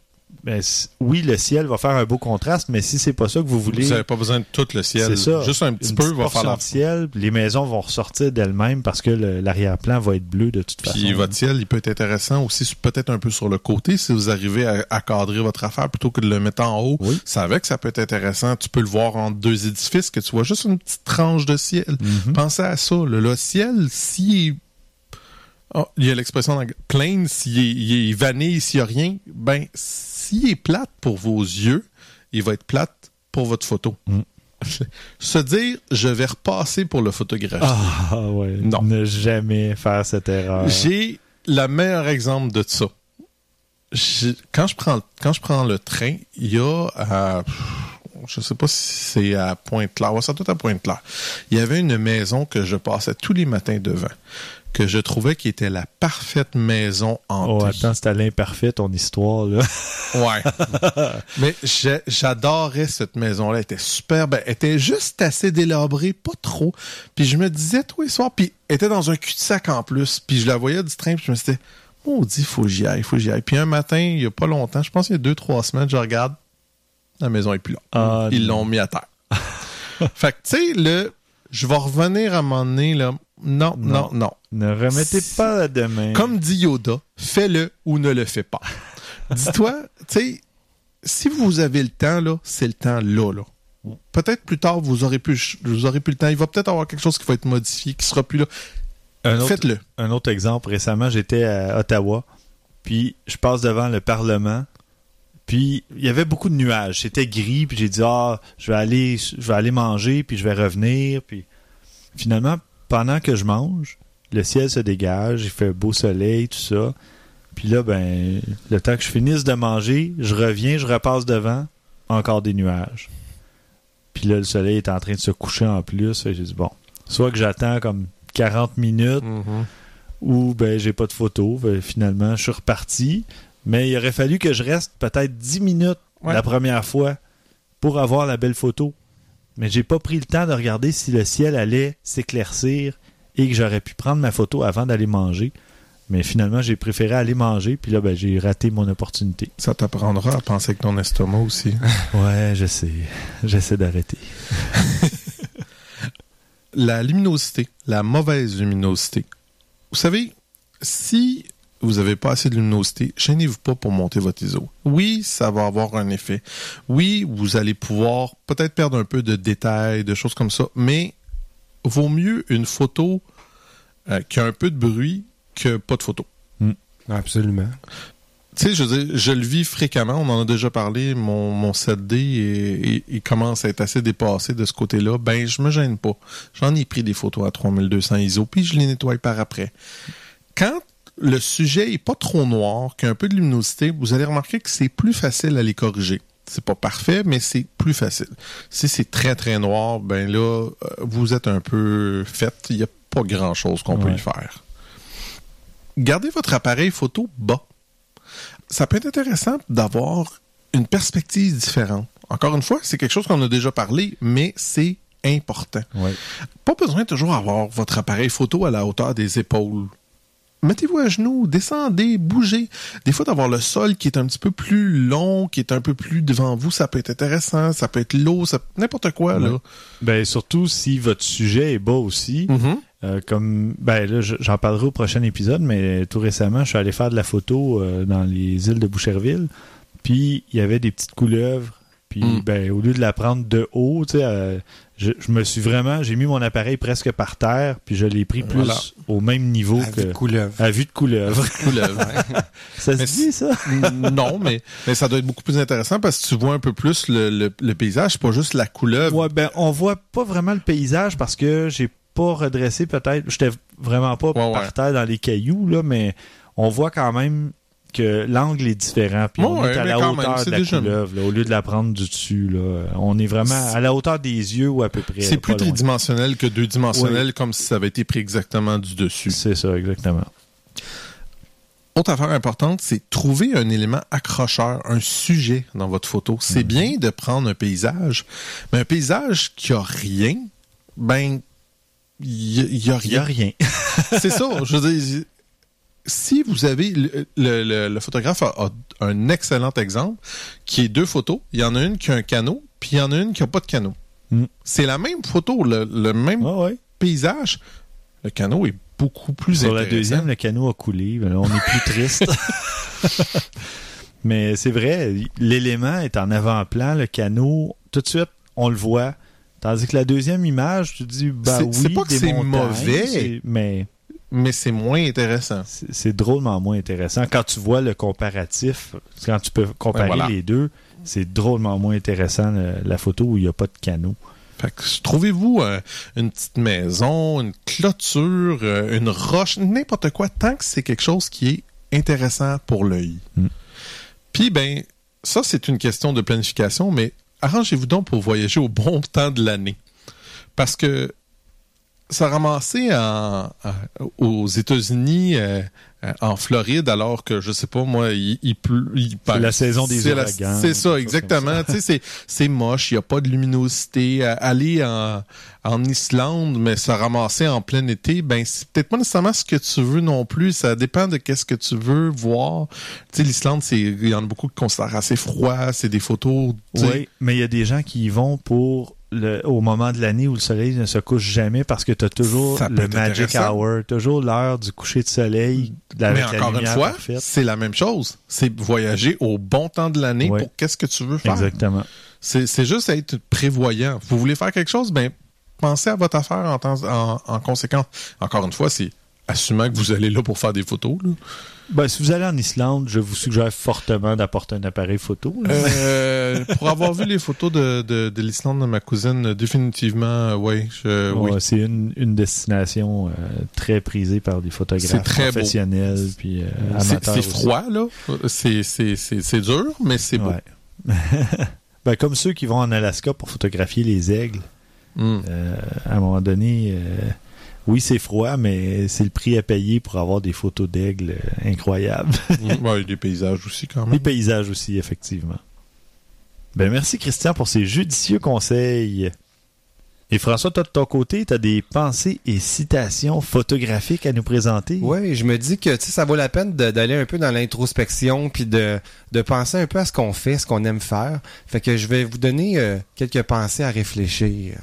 oui, le ciel va faire un beau contraste, mais si c'est pas ça que vous voulez, Vous n'avez pas besoin de tout le ciel. ça. Juste un petit Une peu va faire de ciel, les maisons vont ressortir d'elles-mêmes parce que l'arrière-plan va être bleu de toute Puis façon. votre ciel, il peut être intéressant aussi, peut-être un peu sur le côté, si vous arrivez à, à cadrer votre affaire plutôt que de le mettre en haut. Oui. C'est avec que ça peut être intéressant. Tu peux le voir entre deux édifices, que tu vois juste une petite tranche de ciel. Mhm. Pensez à ça. Le, le ciel, si oh, il y a l'expression plain, s'il est, il est vanille, s'il n'y a rien, ben, s'il est plate pour vos yeux, il va être plate pour votre photo. Mm. Se dire, je vais repasser pour le photographe. Ah ouais. Non. Ne jamais faire cette erreur. J'ai le meilleur exemple de ça. Quand je prends quand je prends le train, il y a à, je sais pas si c'est à Pointe-Claire, ouais, ça doit être à Pointe-Claire. Il y avait une maison que je passais tous les matins devant, que je trouvais qui était la parfaite maison Oh, hantée. attends, à l'imparfait ton histoire, là. Ouais. Mais j'adorais cette maison-là. Elle était superbe. Elle était juste assez délabrée, pas trop. Puis je me disais tous les soirs, puis elle était dans un cul-de-sac en plus. Puis je la voyais du train, puis je me disais, maudit, faut que j'y aille, faut que j'y aille. Puis un matin, il y a pas longtemps, je pense qu'il y a deux, trois semaines, je regarde, la maison est plus là. Ah, Ils l'ont mis à terre. fait que, tu sais, le, je vais revenir à un moment donné, là. Non, non, Non. non. Ne remettez pas la demain. Comme dit Yoda, fais-le ou ne le fais pas. Dis-toi, tu sais, si vous avez le temps, là, c'est le temps là, là. Peut-être plus tard, vous aurez plus, vous aurez plus le temps. Il va peut-être avoir quelque chose qui va être modifié, qui sera plus là. Faites-le. un autre exemple, récemment, j'étais à Ottawa, puis je passe devant le Parlement, puis il y avait beaucoup de nuages. C'était gris, puis j'ai dit, ah, je vais aller, je vais aller manger, puis je vais revenir, puis finalement, pendant que je mange, le ciel se dégage, il fait beau soleil, tout ça. Puis là, ben, le temps que je finisse de manger, je reviens, je repasse devant, encore des nuages. Puis là, le soleil est en train de se coucher en plus. J'ai dit, bon, soit que j'attends comme 40 minutes, ou ben j'ai pas de photo. Ben, finalement, je suis reparti. Mais il aurait fallu que je reste peut-être 10 minutes Ouais. la première fois pour avoir la belle photo. Mais j'ai pas pris le temps de regarder si le ciel allait s'éclaircir et que j'aurais pu prendre ma photo avant d'aller manger. Mais finalement, j'ai préféré aller manger, puis là, ben, j'ai raté mon opportunité. Ça t'apprendra à penser avec ton estomac aussi. Ouais, je sais. J'essaie d'arrêter. La luminosité, la mauvaise luminosité. Vous savez, si vous n'avez pas assez de luminosité, gênez-vous pas pour monter votre ISO. Oui, ça va avoir un effet. Oui, vous allez pouvoir peut-être perdre un peu de détails, de choses comme ça, mais vaut mieux une photo euh, qui a un peu de bruit que pas de photo. Absolument. Tu sais, je veux dire, je le vis fréquemment, on en a déjà parlé, mon, mon 7D est- est- il commence à être assez dépassé de ce côté-là. Ben, je me gêne pas. J'en ai pris des photos à 3200 ISO, puis je les nettoie par après. Quand le sujet est pas trop noir, qu'il y a un peu de luminosité, vous allez remarquer que c'est plus facile à les corriger. C'est pas parfait, mais c'est plus facile. Si c'est très très noir, ben là, euh, vous êtes un peu fait. Il n'y a pas grand chose qu'on peut y faire. Gardez votre appareil photo bas. Ça peut être intéressant d'avoir une perspective différente. Encore une fois, c'est quelque chose qu'on a déjà parlé, mais c'est important. Ouais. Pas besoin de toujours avoir votre appareil photo à la hauteur des épaules. Mettez-vous à genoux, descendez, bougez. Des fois, d'avoir le sol qui est un petit peu plus long, qui est un peu plus devant vous, ça peut être intéressant, ça peut être l'eau, ça... n'importe quoi, là. Ben, surtout si votre sujet est bas aussi. Mhm. Euh, comme ben là, je- j'en parlerai au prochain épisode, mais tout récemment, je suis allé faire de la photo euh, dans les îles de Boucherville. Puis il y avait des petites couleuvres. Puis Mm. ben au lieu de la prendre de haut, tu sais, euh, je, je me suis vraiment, j'ai mis mon appareil presque par terre, puis je l'ai pris plus Voilà. au même niveau À vue de couleuvre. à vue de couleuvre. Couleuvre. ça se dit ça? Non, mais, mais ça doit être beaucoup plus intéressant parce que tu vois un peu plus le, le- le paysage, c'est pas juste la couleuvre. Ouais, ben on voit pas vraiment le paysage parce que j'ai pas redressé peut-être, j'étais vraiment pas Ouais, par ouais. terre dans les cailloux là, mais on voit quand même que l'angle est différent puis on Ouais, est à la même, hauteur de la couleuvre là, au lieu de la prendre du dessus là, on est vraiment à la hauteur des yeux ou à peu près. C'est plus tridimensionnel que deux-dimensionnel, comme si ça avait été pris exactement du dessus. C'est ça exactement. Autre affaire importante, c'est trouver un élément accrocheur, un sujet dans votre photo. C'est bien de prendre un paysage, mais un paysage qui a rien, ben, il y, a- il y a Il y a rien. rien. c'est ça. Je veux dire, si vous avez le, le- le- le photographe a, a un excellent exemple qui est deux photos. Il y en a une qui a un canot, puis il y en a une qui a pas de canot. Mm. C'est la même photo, le, le même ouais. paysage. Le canot est beaucoup plus Sur la deuxième, le canot a coulé. On est plus triste. Mais c'est vrai, l'élément est en avant-plan, le canot, tout de suite, on le voit. Tandis que la deuxième image, tu te dis, bah C'est- oui, c'est pas que c'est mauvais. mais mais c'est moins intéressant. c'est drôlement moins intéressant. Quand tu vois le comparatif, quand tu peux comparer voilà. les deux, c'est drôlement moins intéressant le- la photo où il n'y a pas de canot. Trouvez-vous euh, une petite maison, une clôture, euh, une roche, n'importe quoi, tant que c'est quelque chose qui est intéressant pour l'œil. Mm. Puis, ben, ça, c'est une question de planification, mais arrangez-vous donc pour voyager au bon temps de l'année. Parce que ça ramassé en, en- aux États-Unis, euh, euh, en Floride, alors que, je sais pas, moi, il, il pleut. il- C'est la saison des ouragans, C'est ça, exactement. Tu sais, c'est- c'est moche, il n'y a pas de luminosité. Euh, Aller en, en Islande, mais se ramasser en plein été, ben, c'est peut-être pas nécessairement ce que tu veux non plus. Ça dépend de qu'est-ce que tu veux voir. Tu sais, l'Islande, c'est, il y en a beaucoup qui considèrent assez froid, c'est des photos. Oui, mais il y a des gens qui y vont pour le, au moment de l'année où le soleil ne se couche jamais parce que tu as toujours Ça le magic hour, toujours l'heure du coucher de soleil. avec Mais la encore une lumière fois, c'est la même chose. C'est voyager au bon temps de l'année pour qu'est-ce que tu veux faire. Exactement. C'est c'est juste être prévoyant. Vous voulez faire quelque chose, ben pensez à votre affaire en, temps- en, en conséquence. Encore une fois, c'est assumant que vous allez là pour faire des photos. là? Ben, si vous allez en Islande, je vous suggère fortement d'apporter un appareil photo. Euh, pour avoir vu les photos de, de, de l'Islande de ma cousine, définitivement, oui. Je, oui. C'est une, une destination euh, très prisée par des photographes très beau. professionnels puis euh, C'est amateurs. c'est froid, là. C'est- C'est c'est- c'est dur, mais c'est beau. Ouais. ben, comme ceux qui vont en Alaska pour photographier les aigles. Mm. Euh, à un moment donné, euh, oui, c'est froid, mais c'est le prix à payer pour avoir des photos d'aigles euh, incroyables. Ouais, des paysages aussi, quand Les même. paysages aussi, effectivement. Ben, merci Christian pour ces judicieux conseils. Et François, toi de ton côté, tu as des pensées et citations photographiques à nous présenter? Oui, je me dis que tu sais, ça vaut la peine d'aller un peu dans l'introspection puis de, de penser un peu à ce qu'on fait, ce qu'on aime faire. Fait que je vais vous donner euh, quelques pensées à réfléchir.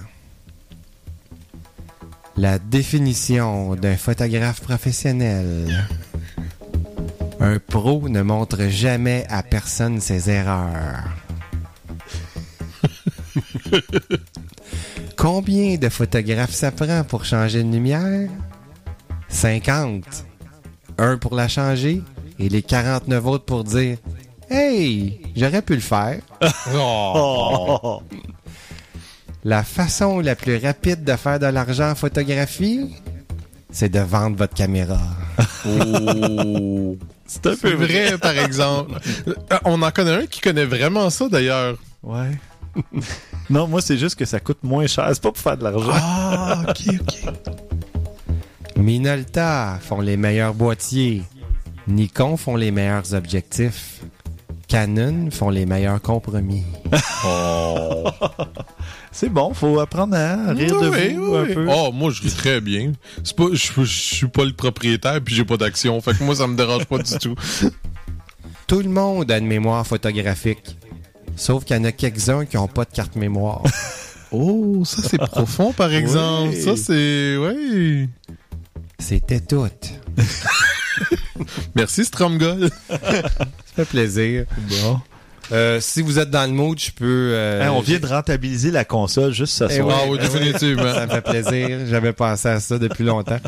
La définition d'un photographe professionnel. Un pro ne montre jamais à personne ses erreurs. Combien de photographes ça prend pour changer une lumière? 50. Un pour la changer et les 49 autres pour dire Hey, j'aurais pu le faire. Oh! La façon la plus rapide de faire de l'argent en photographie, c'est de vendre votre caméra. Oh. C'est un C'est vrai, par exemple. Euh, On en connaît un qui connaît vraiment ça, d'ailleurs. Ouais. non, moi, c'est juste que ça coûte moins cher. C'est pas pour faire de l'argent. Ah, ok, ok. Minolta font les meilleurs boîtiers. Nikon font les meilleurs objectifs. Canon font les meilleurs compromis. C'est bon, faut apprendre à rire de Oui, vous oui. un peu. Oh, moi, je ris très bien. C'est pas, je, je suis pas le propriétaire puis j'ai pas d'action. Fait que moi, ça me dérange pas du tout. Tout le monde a une mémoire photographique. Sauf qu'il y en a quelques-uns qui n'ont pas de carte mémoire. Oh, ça, c'est profond, par exemple. Oui. Ça, c'est... Oui. C'était tout. Merci, Stromgol. Ça fait plaisir. Bon. Euh, si vous êtes dans le mood, je peux... euh, Hein, on vient de rentabiliser la console juste ce Eh soir. Ah oui, définitivement. Ça me fait plaisir. J'avais pensé à ça depuis longtemps.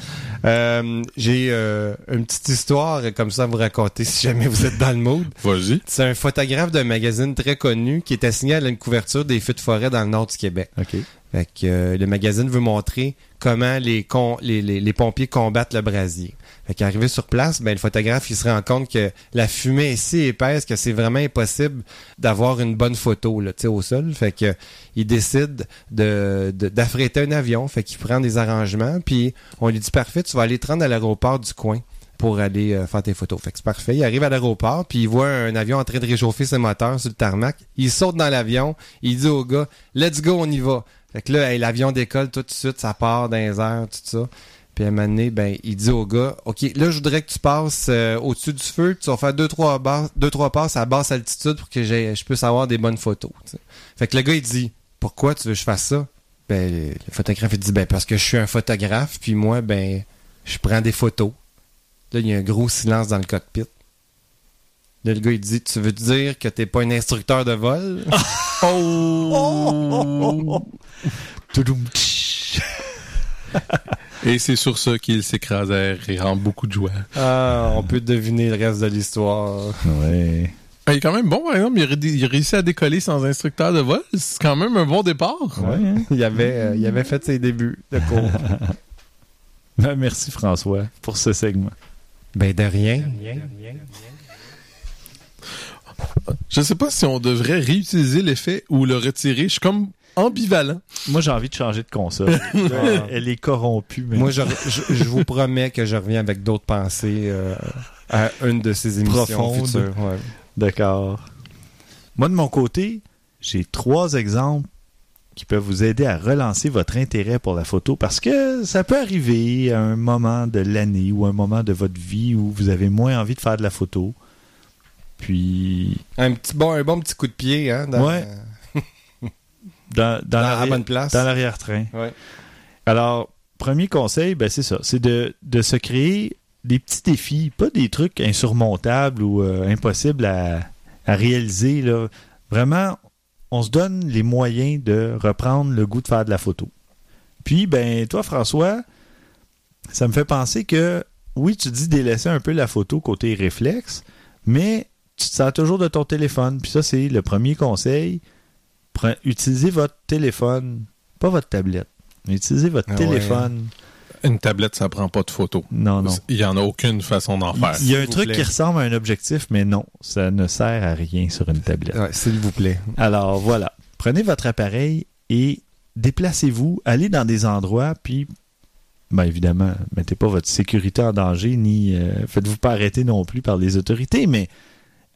Euh, J'ai une petite histoire comme ça à vous raconter si jamais vous êtes dans le mood. Vas-y. C'est un photographe d'un magazine très connu qui est assigné à une couverture des feux de forêt dans le nord du Québec. OK. Fait que, le magazine veut montrer comment les, pompiers combattent le brasier. Fait qu'arrivé sur place, ben, le photographe il se rend compte que la fumée est si épaisse que c'est vraiment impossible d'avoir une bonne photo là, au sol. Fait que il décide de, de- d'affréter un avion. Fait qu'il prend des arrangements. Puis on lui dit parfait, tu vas aller te rendre à l'aéroport du coin pour aller euh, faire tes photos. Fait que c'est parfait. Il arrive à l'aéroport, puis il voit un avion en train de réchauffer ses moteurs sur le tarmac. Il saute dans l'avion, il dit au gars, let's go, on y va. Fait que là, hey, l'avion décolle tout de suite, ça part dans les airs, tout ça. Puis à un moment donné, ben, il dit au gars, OK, là, je voudrais que tu passes euh, au-dessus du feu, puis tu vas faire deux, trois, bas- deux, trois passes à basse altitude pour que je puisse avoir des bonnes photos. Fait que le gars, il dit, pourquoi tu veux que je fasse ça? Ben, le photographe, il dit, ben, parce que je suis un photographe, puis moi, ben, je prends des photos. Là, il y a un gros silence dans le cockpit. Là, le gars, il dit, tu veux dire que t'es pas un instructeur de vol? Oh! Toudoum, tch. Et c'est sur ça qu'ils s'écrasèrent et en beaucoup de joie. ah, on peut deviner le reste de l'histoire. Ouais. Il est quand même bon, par exemple. Il a, ré- il a réussi à décoller sans instructeur de vol. C'est quand même un bon départ. Ouais, hein? Il avait, euh, il avait fait ses débuts de cours. Ben, merci François pour ce segment. ben, de rien. Je sais pas si on devrait réutiliser l'effet ou le retirer. Je suis comme ambivalent. Moi, j'ai envie de changer de console. Elle- est corrompue. Moi, je, je- je vous promets que je reviens avec d'autres pensées euh, à une de ces émissions futures. ouais. D'accord. Moi, de mon côté, j'ai trois exemples qui peuvent vous aider à relancer votre intérêt pour la photo parce que ça peut arriver à un moment de l'année ou un moment de votre vie où vous avez moins envie de faire de la photo. Puis, Un petit bon, un bon petit coup de pied, hein, dans, Ouais. Dans, dans, dans la bonne place. dans l'arrière-train. Ouais. Alors, premier conseil, ben c'est ça. C'est de, de se créer des petits défis, pas des trucs insurmontables ou euh, impossibles à, à réaliser. Là. Vraiment, on se donne les moyens de reprendre le goût de faire de la photo. Puis, ben, toi, François, ça me fait penser que, oui, tu dis délaisser un peu la photo côté réflexe, mais tu te sers toujours de ton téléphone. Puis ça, c'est le premier conseil. Pre- utilisez votre téléphone, pas votre tablette. Mais utilisez votre Ah ouais. téléphone. Une tablette, ça prend pas de photos. Non, non. Il y en a aucune façon d'en faire. Il y a un truc plaît. qui ressemble à un objectif, mais non, ça ne sert à rien sur une tablette. Ouais, S'il vous plaît. Alors voilà, prenez votre appareil et déplacez-vous, allez dans des endroits, puis, ben évidemment, mettez pas votre sécurité en danger, ni euh, faites-vous pas arrêter non plus par les autorités, mais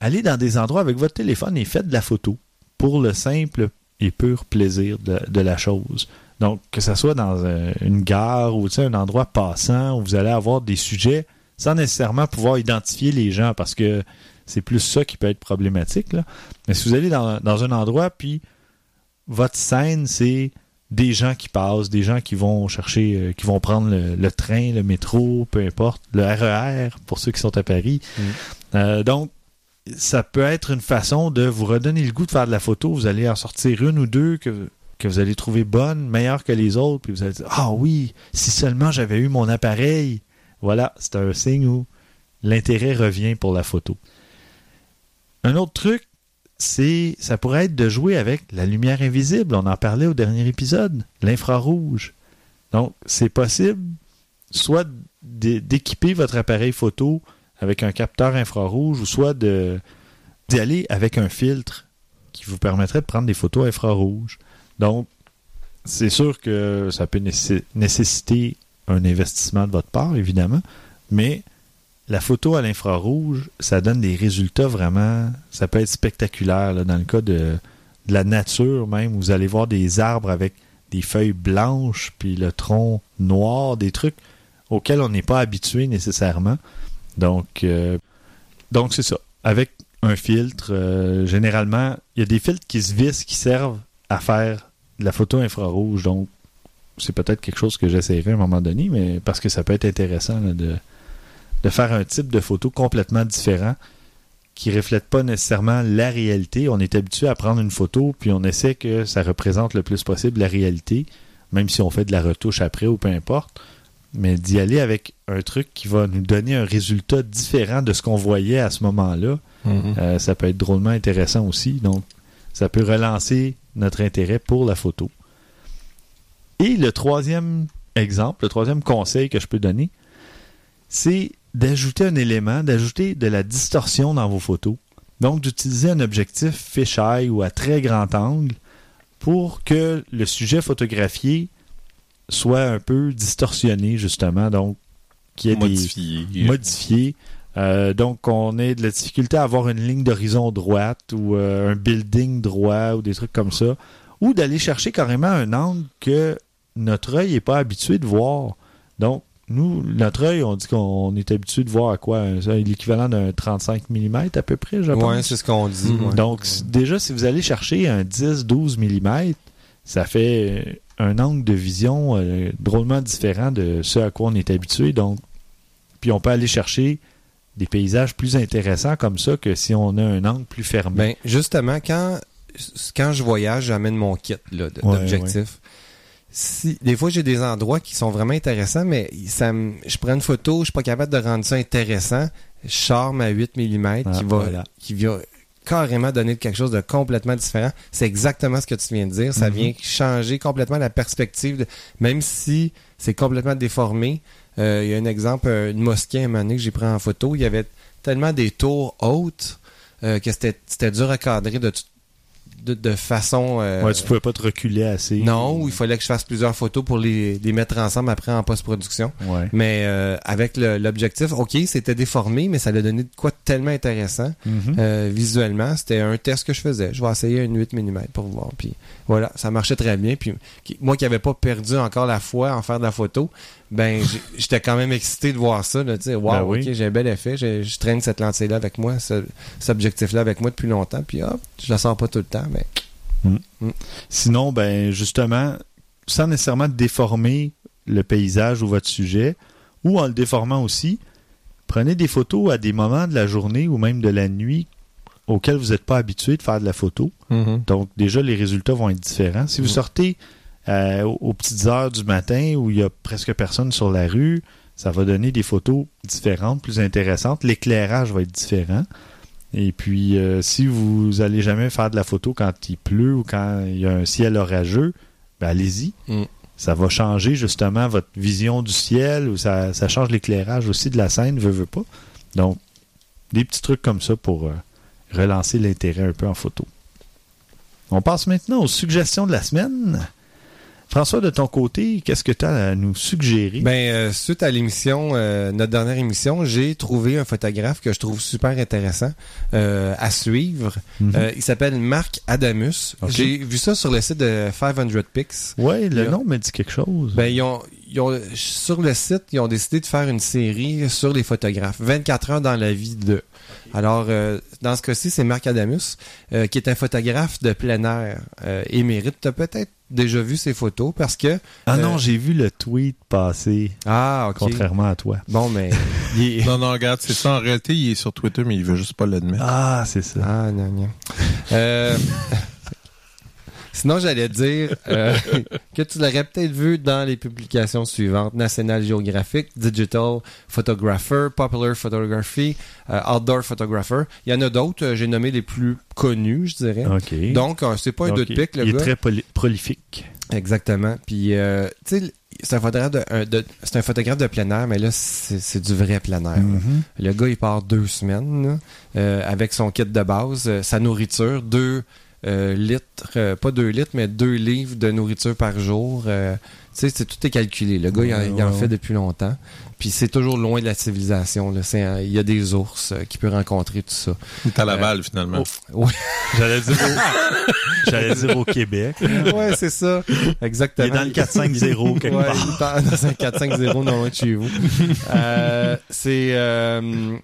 allez dans des endroits avec votre téléphone et faites de la photo pour le simple et pur plaisir de, de la chose. Donc, que ce soit dans euh, une gare ou tu sais, un endroit passant où vous allez avoir des sujets sans nécessairement pouvoir identifier les gens parce que c'est plus ça qui peut être problématique. Là. Mais si vous allez dans, dans un endroit, puis votre scène, c'est des gens qui passent, des gens qui vont chercher, euh, qui vont prendre le, le train, le métro, peu importe, le RER pour ceux qui sont à Paris. Mm. Euh, donc, ça peut être une façon de vous redonner le goût de faire de la photo. Vous allez en sortir une ou deux que, vous allez trouver bonnes, meilleures que les autres, puis vous allez dire Ah oui, si seulement j'avais eu mon appareil. Voilà, c'est un signe où l'intérêt revient pour la photo. Un autre truc, c'est ça pourrait être de jouer avec la lumière invisible. On en parlait au dernier épisode, l'infrarouge. Donc, c'est possible soit d'é- d'équiper votre appareil photo avec un capteur infrarouge ou soit d'y aller avec un filtre qui vous permettrait de prendre des photos infrarouges. Donc, c'est sûr que ça peut nécess- nécessiter un investissement de votre part, évidemment, mais la photo à l'infrarouge, ça donne des résultats vraiment, ça peut être spectaculaire. dans le cas de, de la nature même, vous allez voir des arbres avec des feuilles blanches, puis le tronc noir, des trucs auxquels on n'est pas habitué nécessairement. Donc, euh, donc c'est ça. Avec un filtre, euh, généralement, il y a des filtres qui se vissent, qui servent à faire de la photo infrarouge. Donc, c'est peut-être quelque chose que j'essaierai à un moment donné, mais parce que ça peut être intéressant de, de faire un type de photo complètement différent qui reflète pas nécessairement la réalité. On est habitué à prendre une photo, puis on essaie que ça représente le plus possible la réalité, même si on fait de la retouche après ou peu importe. Mais d'y aller avec un truc qui va nous donner un résultat différent de ce qu'on voyait à ce moment-là, Mhm. euh, ça peut être drôlement intéressant aussi. Donc, ça peut relancer notre intérêt pour la photo. Et le troisième exemple, le troisième conseil que je peux donner, c'est d'ajouter un élément, d'ajouter de la distorsion dans vos photos. Donc, d'utiliser un objectif fisheye ou à très grand angle pour que le sujet photographié soit un peu distorsionné, justement. Donc, ait des, Modifié. modifié. Euh, donc, on ait de la difficulté à avoir une ligne d'horizon droite ou euh, un building droit ou des trucs comme ça. Ou d'aller chercher carrément un angle que notre œil n'est pas habitué de voir. Donc, nous, notre œil, on dit qu'on est habitué de voir à quoi L'équivalent d'un 35 mm à peu près, je pense. c'est ce qu'on dit. Mhm. ouais. Donc, déjà, si vous allez chercher un 10-12 mm, ça fait un angle de vision euh, drôlement différent de ce à quoi on est habitué. Donc, puis on peut aller chercher des paysages plus intéressants comme ça que si on a un angle plus fermé. Ben, justement, quand, quand je voyage, j'amène mon kit Ouais, d'objectifs. Si, des fois, j'ai des endroits qui sont vraiment intéressants, mais ça me- je prends une photo, je suis pas capable de rendre ça intéressant. Je charme à 8 mm Ah, qui, va, voilà. qui va carrément donner quelque chose de complètement différent. C'est exactement ce que tu viens de dire. Ça Mhm. vient changer complètement la perspective, de- même si c'est complètement déformé. Euh, Il y a un exemple, euh, une mosquée à un moment donné que j'ai pris en photo. Il y avait tellement des tours hautes euh, que c'était c'était dur à cadrer de, de, de façon... euh, ouais, tu pouvais pas te reculer assez. non, il fallait que je fasse plusieurs photos pour les, les mettre ensemble après en post-production. Ouais. Mais euh, avec le- l'objectif, ok, c'était déformé, mais ça l'a donné de quoi tellement intéressant Mhm. euh, visuellement. C'était un test que je faisais. Je vais essayer une 8 mm pour voir. Puis voilà, ça marchait très bien. Puis moi qui n'avais pas perdu encore la foi en faire de la photo, ben j'étais quand même excité de voir ça. Tu sais, wow, Ben oui. ok, j'ai un bel effet. Je traîne cette lentille-là avec moi, ce- cet objectif-là avec moi depuis longtemps. Puis hop, je la sors pas tout le temps, mais Sinon, ben justement, sans nécessairement déformer le paysage ou votre sujet, ou en le déformant aussi, prenez des photos à des moments de la journée ou même de la nuit auxquels vous n'êtes pas habitué de faire de la photo. Mhm. Donc déjà, les résultats vont être différents. Si vous Mhm. sortez euh, aux petites heures du matin où il y a presque personne sur la rue, ça va donner des photos différentes, plus intéressantes. L'éclairage va être différent. Et puis, euh, si vous allez jamais faire de la photo quand il pleut ou quand il y a un ciel orageux, ben allez-y. Mm. Ça va changer justement votre vision du ciel ou ça, ça change l'éclairage aussi de la scène, veut, veut pas. Donc, des petits trucs comme ça pour euh, relancer l'intérêt un peu en photo. On passe maintenant aux suggestions de la semaine. François, de ton côté, qu'est-ce que tu as à nous suggérer? Ben, euh, suite à l'émission, euh, notre dernière émission, j'ai trouvé un photographe que je trouve super intéressant euh, à suivre. Mhm. Euh, il s'appelle Marc Adamus. J'ai vu ça sur le site de 500 Pics. ouais, le nom me dit quelque chose. Ben, ils ont, ils ont- sur le site, ils ont décidé de faire une série sur les photographes. 24 heures dans la vie de. Alors, euh, dans ce cas-ci, c'est Marc Adamus, euh, qui est un photographe de plein air euh, émérite. Peut-être déjà vu ses photos parce que... ah non, euh, j'ai vu le tweet passer, Ah, ok. contrairement à toi. Bon, mais... est- Non, non, regarde, c'est ça. En réalité, il est sur Twitter, mais il veut juste pas l'admettre. Ah, c'est ça. Ah, non, non. Euh, Sinon, j'allais dire euh, que tu l'aurais peut-être vu dans les publications suivantes. National Geographic, Digital Photographer, Popular Photography, euh, Outdoor Photographer. Il y en a d'autres. euh, J'ai nommé les plus connus, je dirais. OK. Donc, euh, c'est pas un deux de pique, le Il gars. est très prolifique. Exactement. Puis, euh, tu sais, c'est un photographe de, c'est un photographe de plein air, mais là, c'est du vrai plein air. Mhm. Le gars, il part deux semaines là, euh, avec son kit de base, euh, sa nourriture, deux euh, litres, euh, pas deux litres, mais deux livres de nourriture par jour. euh, tu sais, c'est- tout est calculé. Le gars, il en, Ouais, il en ouais, fait depuis longtemps. Puis c'est toujours loin de la civilisation. là. C'est un- Il y a des ours euh, qu'il peut rencontrer, tout ça. Est à Laval, finalement. Ouais, J'allais dire, au... J'allais dire au Québec. ouais c'est ça. Exactement. Il est dans le 4-5-0 quelque Ouais, part. il est dans- dans un 4-5-0 non loin de chez vous. Euh, c'est euh,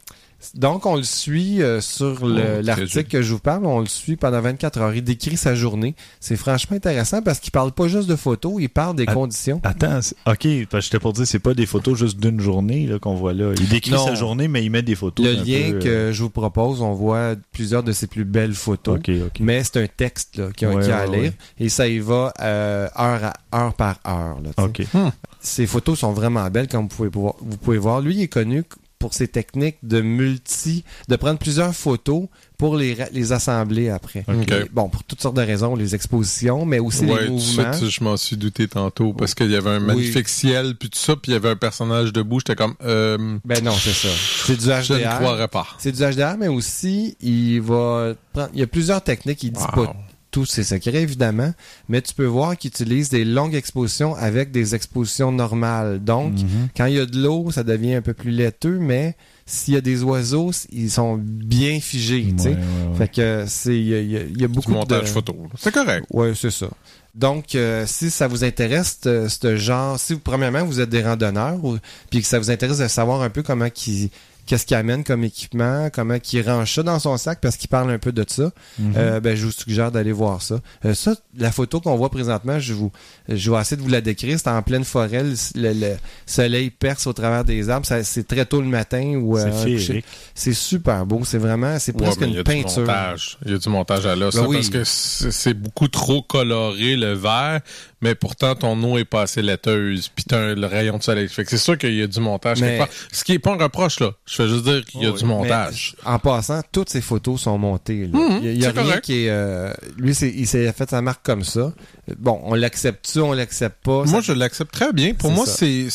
donc on le suit euh, sur Oh, l'article que je vous parle, on le suit pendant 24 heures. Il décrit sa journée. C'est franchement intéressant parce qu'il parle pas juste de photos, il parle des conditions. Attends, ok, parce que j'étais pour dire, c'est pas des photos juste d'une journée qu'on voit là. Il décrit Non. sa journée, mais il met des photos. Le lien peu, que euh, je vous propose, on voit plusieurs de ses plus belles photos. Ok, ok. Mais c'est un texte là, a, Ouais, qu'il y a à ouais, lire ouais. et ça y va euh, heure, à, heure par heure. Là. Ces photos sont vraiment belles, comme vous pouvez, pouvoir- vous pouvez voir. Lui, il est connu pour ses techniques de multi, de prendre plusieurs photos pour les, les assembler après. Ok. Et, Bon, pour toutes sortes de raisons, les expositions, mais aussi Ouais, les mouvements. ça, je m'en suis douté tantôt parce qu'il y avait un magnifique ciel, puis tout ça, puis il y avait un personnage debout. J'étais comme, euh, Ben non, c'est ça. C'est du je ne HDR. croirais pas. C'est du HDR, mais aussi, il va prendre, il y a plusieurs techniques. Il dit Wow. pas tous ses secrets, évidemment, mais tu peux voir qu'il utilise des longues expositions avec des expositions normales. Donc, Mhm. quand il y a de l'eau, ça devient un peu plus laiteux, mais s'il y a des oiseaux, ils sont bien figés, tu sais. Ouais, ouais, ouais. Fait que c'est, il y a, y a Du beaucoup montage de... photo. C'est correct. Ouais, c'est ça. Donc, euh, si ça vous intéresse, ce ce genre, si vous, premièrement, vous êtes des randonneurs, ou, puis que ça vous intéresse de savoir un peu comment qui qu'est-ce qu'il amène comme équipement, comment qu'il range ça dans son sac, parce qu'il parle un peu de ça, Mhm. euh, ben, je vous suggère d'aller voir ça. Euh, ça, la photo qu'on voit présentement, je vous, je vais essayer de vous la décrire. C'est en pleine forêt, le, le- le soleil perce au travers des arbres. C'est très tôt le matin ou euh, c'est super beau. C'est vraiment, c'est Ouais, presque mais il y a une du peinture. montage. Il y a du montage à l'os, Ben là, oui. parce que c'est c'est beaucoup trop coloré, le vert, mais pourtant, ton eau est pas assez laiteuse, puis t'as le rayon de soleil. Fait que c'est sûr qu'il y a du montage Mais-. Ce qui est pas un reproche, là. Je fais juste dire qu'il y a Oh, du montage. En passant, toutes ces photos sont montées. là. Mhm, il y a, a rien correct. qui est. euh, lui, il s'est fait sa marque comme ça. Bon, on l'accepte-tu, on l'accepte pas? Moi, ça- je l'accepte très bien. Pour moi, c'est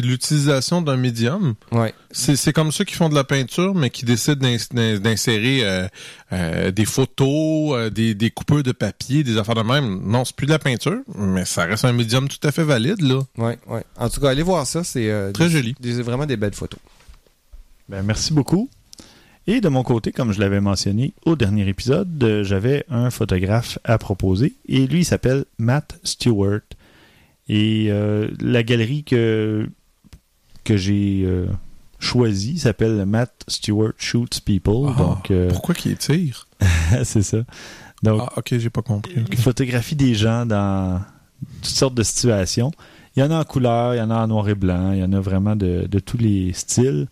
l'utilisation d'un médium. Ouais. C'est c'est comme ceux qui font de la peinture, mais qui décident d'ins- d'ins- d'insérer euh, euh, des photos, euh, des, des coupeurs de papier, des affaires de même. Non, c'est plus de la peinture, mais ça reste un médium tout à fait valide, là. Ouais, ouais. En tout cas, allez voir ça. C'est euh, Très des- joli. des- vraiment des belles photos. Ben, merci beaucoup. Et de mon côté, comme je l'avais mentionné au dernier épisode, euh, j'avais un photographe à proposer. Et lui, il s'appelle Matt Stewart. Et euh, la galerie que, que j'ai choisie s'appelle Matt Stewart Shoots People. Ah, Donc, euh, Pourquoi qu'il tire? c'est ça. Donc, Ah, ok, j'ai pas compris. il photographie des gens dans toutes sortes de situations. Il y en a en couleur, il y en a en noir et blanc, il y en a vraiment de, de tous les styles.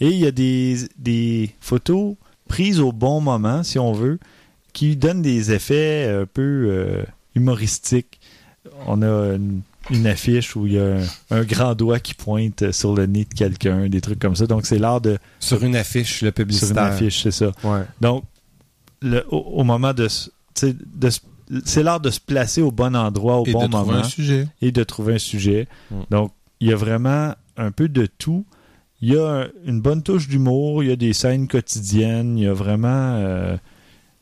Et il y a des, des photos prises au bon moment, si on veut, qui donnent des effets un peu euh, humoristiques. On a une, une affiche où il y a un, un grand doigt qui pointe sur le nez de quelqu'un, des trucs comme ça. Donc c'est l'art de... Sur une affiche, le Sur publicitaire. une affiche, c'est ça. Ouais. Donc, le- au, au moment de, de c'est l'art de se placer au bon endroit au Et bon de trouver moment un sujet. et de trouver un sujet. Mm. Donc, il y a vraiment un peu de tout. Il y a un- une bonne touche d'humour, il y a des scènes quotidiennes, il y a vraiment, euh,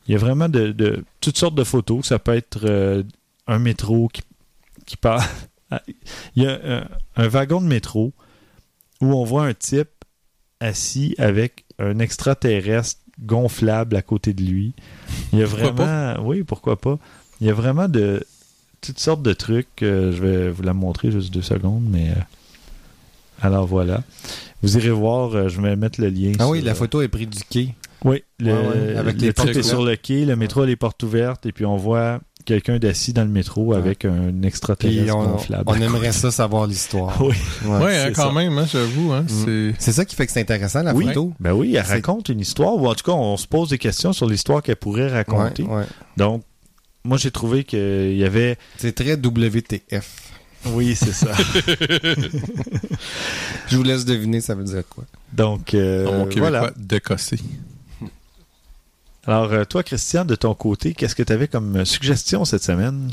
il y a vraiment de, de- toutes sortes de photos. Ça peut être euh, un métro qui, qui part. Il y a un, un wagon de métro où on voit un type assis avec un extraterrestre gonflable à côté de lui. Il y a Pourquoi vraiment, oui, pourquoi pas. Il y a vraiment de toutes sortes de trucs. euh, je vais vous la montrer juste deux secondes, mais euh, alors voilà. Vous irez voir. euh, je vais mettre le lien. Ah oui, la euh, photo est prise du quai. oui, le, Ouais, ouais, avec le les type portes est sur le quai, le métro a les portes ouvertes, et puis on voit quelqu'un d'assis dans le métro Ouais. avec un extraterrestre on, gonflable. on aimerait ça savoir l'histoire. Oui. Ouais, hein, c'est quand ça. même, hein, j'avoue. Hein, Mm. c'est... Ça qui fait que c'est intéressant, la Oui. photo. Ben oui, elle raconte une histoire, ou en tout cas, on se pose des questions sur l'histoire qu'elle pourrait raconter. Ouais, ouais. Donc, moi, j'ai trouvé qu'il y avait. C'est très WTF. Oui, c'est ça. Je vous laisse deviner, ça veut dire quoi. Donc, euh, Dans mon québécois, voilà. décossé. Alors, euh, toi, Christian, de ton côté, qu'est-ce que tu avais comme euh, suggestion cette semaine?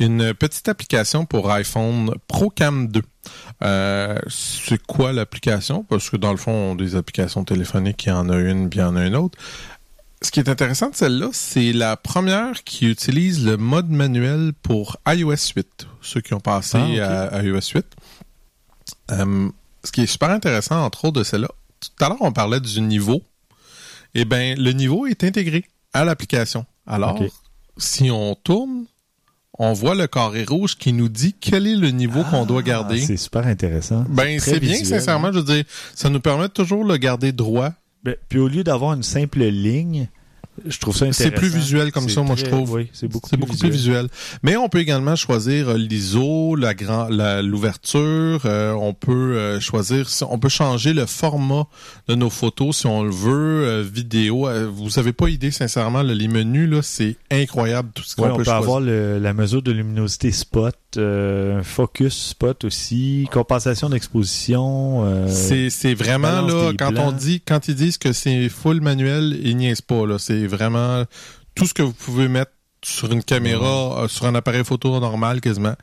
une petite application pour iPhone ProCam 2. Euh, c'est quoi l'application? Parce que dans le fond, des applications téléphoniques, il y en a une, puis il y en a une autre. Ce qui est intéressant de celle-là, c'est la première qui utilise le mode manuel pour iOS 8. Ceux qui ont passé Ah, à, à iOS 8. Euh, ce qui est super intéressant, entre autres, de celle-là, tout à l'heure, on parlait du niveau. Eh bien, le niveau est intégré à l'application. Alors, si on tourne, on voit le carré rouge qui nous dit quel est le niveau qu'on doit Ah, garder. C'est super intéressant. Ben, c'est bien, visuel. sincèrement, je veux dire, ça nous permet de toujours le garder droit. Ben, puis au lieu d'avoir une simple ligne, je trouve ça intéressant. C'est plus visuel comme ça, moi, je trouve. Oui, c'est beaucoup, C'est beaucoup plus visuel. Mais on peut également choisir euh, l'ISO, la grand, la- l'ouverture. euh, on peut euh, choisir, si- on peut changer le format de nos photos si on le veut. euh, vidéo, vous avez pas idée, sincèrement, là, les menus là, c'est incroyable tout ce qu'on Ouais, peut, on peut choisir. avoir le- la mesure de luminosité spot, euh, focus spot aussi, compensation d'exposition. C'est, vraiment là quand on dit quand ils disent que c'est full manuel, ils niaisent pas là. C'est vraiment tout ce que vous pouvez mettre sur une caméra, euh, sur un appareil photo normal quasiment.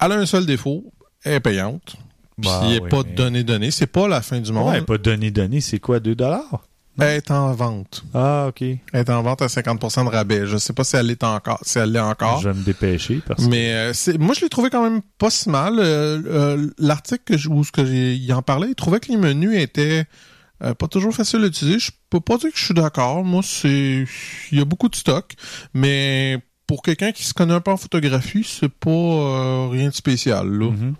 Elle a un seul défaut, elle est payante. Puis Bah, il n'est oui, pas mais- donné donné. C'est pas la fin du monde. Ouais, pas donné donné, c'est quoi, 2 dollars? Elle est en vente. Ah, ok. Elle est en vente à 50% de rabais. Je sais pas si elle l'est encore, si elle l'est encore. Je vais me dépêcher parce que. Mais euh, c'est, moi, je l'ai trouvé quand même pas si mal. Euh, euh, L'article que je, où ce que j'ai, il en parlait, il trouvait que les menus étaient euh, pas toujours faciles à utiliser. Je peux pas dire que je suis d'accord. Moi, c'est, il y a beaucoup de stock, mais pour quelqu'un qui se connaît un peu en photographie, c'est pas euh, rien de spécial. Là. Mhm.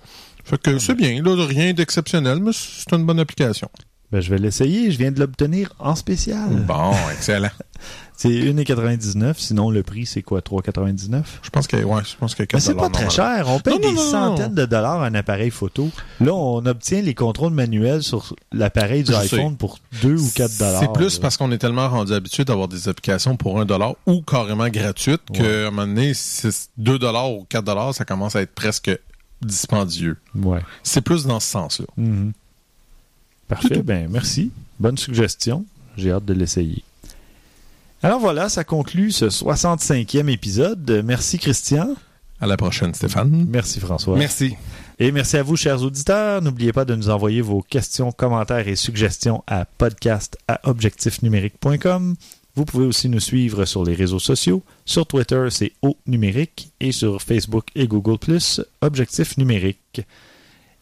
Fait que c'est bien. Là, rien d'exceptionnel, mais c'est une bonne application. Ben, je vais l'essayer. Je viens de l'obtenir en spécial. Bon, excellent. C'est 1,99. Sinon, le prix, c'est quoi, 3,99? Je pense que, ouais, je pense que Mais 4 c'est pas très cher. On paye Non, non, des non, centaines de dollars un appareil photo. Là, on obtient les contrôles manuels sur l'appareil du Je iPhone pour 2 ou 4 dollars. C'est plus là. parce qu'on est tellement rendu habitué d'avoir des applications pour 1 dollar ou carrément gratuites Ouais. qu'à un moment donné, c'est 2 dollars ou 4 dollars, ça commence à être presque dispendieux. Ouais. C'est plus dans ce sens-là. Mhm. C'est Parfait. tout. Ben, merci. Bonne suggestion. J'ai hâte de l'essayer. Alors voilà, ça conclut ce 65e épisode. Merci Christian. À la prochaine, Stéphane. Merci François. Merci. Et merci à vous, chers auditeurs. N'oubliez pas de nous envoyer vos questions, commentaires et suggestions à podcast à objectifnumérique.com. Vous pouvez aussi nous suivre sur les réseaux sociaux. Sur Twitter, c'est O numérique et sur Facebook et Google Objectif numérique.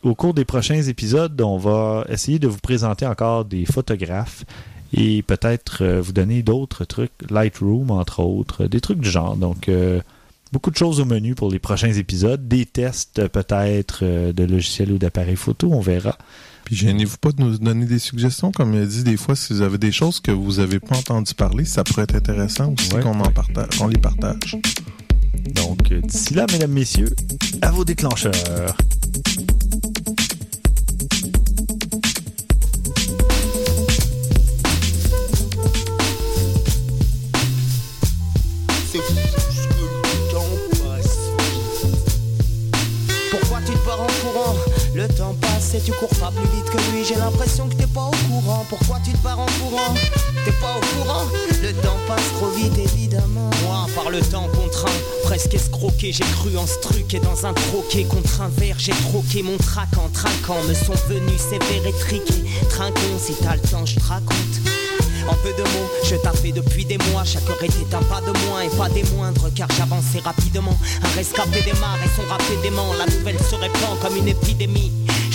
Au cours des prochains épisodes, on va essayer de vous présenter encore des photographes et peut-être euh, vous donner d'autres trucs, Lightroom entre autres, des trucs du genre. Donc, euh, beaucoup de choses au menu pour les prochains épisodes, des tests euh, peut-être euh, de logiciels ou d'appareils photo, on verra. Puis gênez-vous pas de nous donner des suggestions. Comme il a dit, des fois, si vous avez des choses que vous avez pas entendu parler, ça pourrait être intéressant aussi Ouais. qu'on en partage, qu'on les partage. Donc, euh, d'ici là, mesdames, messieurs, à vos déclencheurs. Tu cours pas plus vite que lui. J'ai l'impression que t'es pas au courant. Pourquoi tu te barres en courant? T'es pas au courant? Le temps passe trop vite évidemment. Moi, par le temps contraint, presque escroqué, j'ai cru en ce truc et dans un troquet contre un verre, j'ai troqué mon trac en trinquant. Me sont venus sévères et triqués. Trinquons, si t'as le temps, je te raconte. En peu de mots, je taffais depuis des mois. Chaque heure était un pas de moins et pas des moindres, car j'avançais rapidement. Un rescapé démarre et son rap dément. La nouvelle se répand comme une épidémie.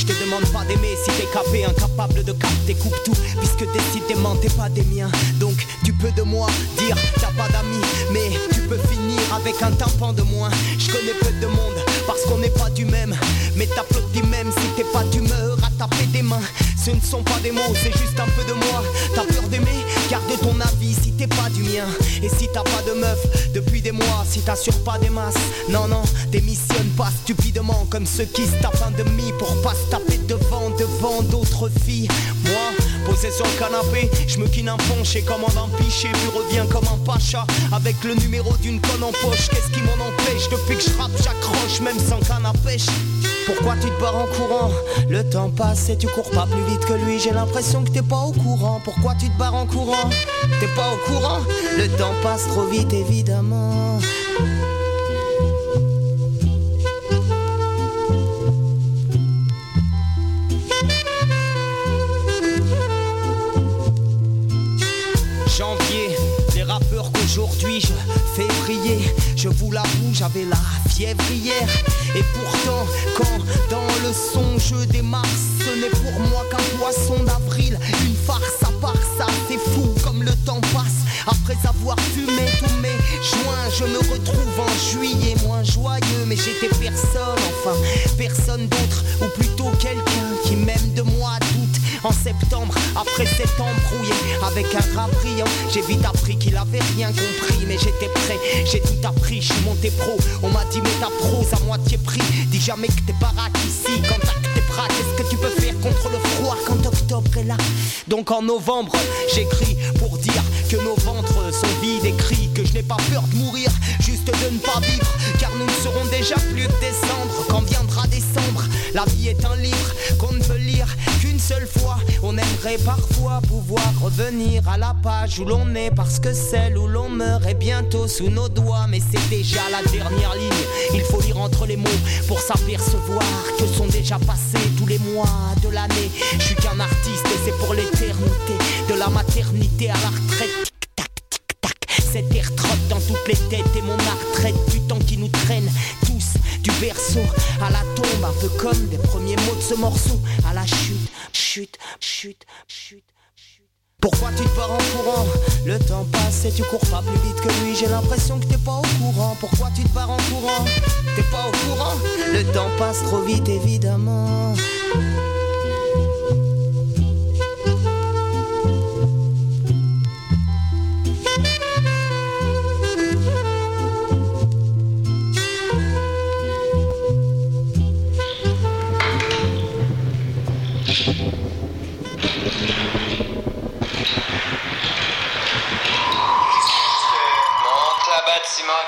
Te demande pas d'aimer si t'es capé, incapable de capter, coupe tout, puisque décidément t'es pas des miens. Donc tu peux de moi dire t'as pas d'amis, mais tu peux finir avec un tympan de moins. Je connais peu de monde parce qu'on n'est pas du même, mais t'applaudis même si t'es pas d'humeur taper des mains. Ce ne sont pas des mots, c'est juste un peu de moi. T'as peur d'aimer, garde ton avis si t'es pas du mien. Et si t'as pas de meuf depuis des mois, si t'assures pas des masses, non, non, démissionne pas stupidement comme ceux qui se tapent un demi pour pas se taper devant, devant d'autres filles. Moi, posé sur le canapé, je me quine un ponche et commande un pichet, puis reviens comme un pacha avec le numéro d'une conne en poche. Qu'est-ce qui m'en empêche Depuis que je rappe, même sans canne à pêche. Pourquoi tu te barres en courant? Le temps passe et tu cours pas plus vite que lui. J'ai l'impression que t'es pas au courant. Pourquoi tu te barres en courant? T'es pas au courant? Le temps passe trop vite, évidemment. Janvier, les rappeurs qu'aujourd'hui je fais briller. Je vous l'avoue, j'avais la et pourtant, quand dans le son je démarre, ce n'est pour moi qu'un poisson d'avril. Une farce à part ça, c'est fou comme le temps passe. Après avoir fumé tous mes joints, je me retrouve en juillet moins joyeux. Mais j'étais personne, enfin, personne d'autre, ou plutôt quelqu'un qui m'aime de moi doute. En septembre, après sept ans avec un rap brillant, j'ai vite appris qu'il avait rien compris. Mais j'étais prêt, j'ai tout appris, je suis monté pro. On m'a dit, mais ta prose à moitié prix. Dis jamais que t'es baraque ici, quand tes bras, qu'est-ce que tu peux faire contre le froid quand octobre est là? Donc en novembre, j'écris pour dire que nos ventres sont vides et que je n'ai pas peur de mourir, juste de ne pas vivre, car nous ne serons déjà plus que décembre. Quand viendra décembre, la vie est un livre qu'on ne peut lire seule fois. On aimerait parfois pouvoir revenir à la page où l'on est, parce que celle où l'on meurt est bientôt sous nos doigts. Mais c'est déjà la dernière ligne, il faut lire entre les mots pour s'apercevoir que sont déjà passés tous les mois de l'année. Je suis qu'un artiste et c'est pour l'éternité, de la maternité à la retraite. Tic-tac, tic-tac, Cet air trotte dans toutes les têtes et mon art traite du temps qui nous traîne tous du berceau à la tombe, un peu comme des premiers mots de ce morceau à la chute, chute, chute. chute. Pourquoi tu te pars en courant? Le temps passe et tu cours pas plus vite que lui J'ai l'impression que t'es pas au courant Pourquoi tu te pars en courant? T'es pas au courant? Le temps passe trop vite évidemment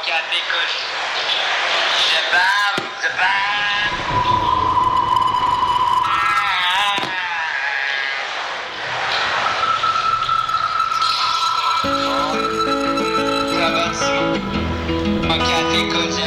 4, écoute. Je je bave. Monte à bâtiment 4, écoute, je bave.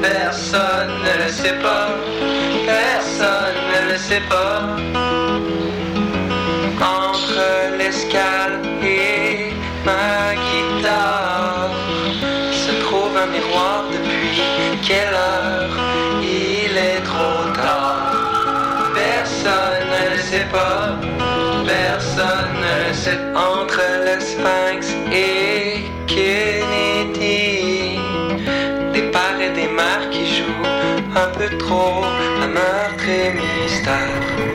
Personne ne le sait pas, personne ne le sait pas. Entre l'escale et ma guitare se trouve un miroir depuis quelle heure il est trop tard. Personne ne le sait pas, personne ne le sait. Entre le Sphinx et trop à meurtre et mystère.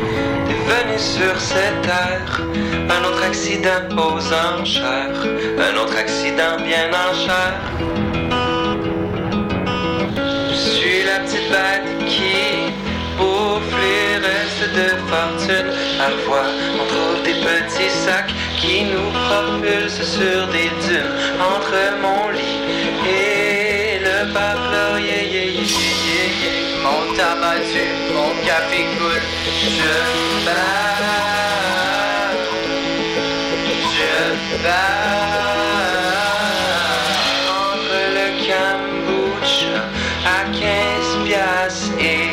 Sur cette terre, un autre accident aux enchères, un autre accident bien en chair. Je suis la petite bête qui bouffe les restes de fortune. Parfois, on trouve des petits sacs qui nous propulsent sur des dunes entre mon lit et le yeah, yeah. Mon tabac tue, mon café coule, je bats, je bats entre le kombucha à 15 piastres et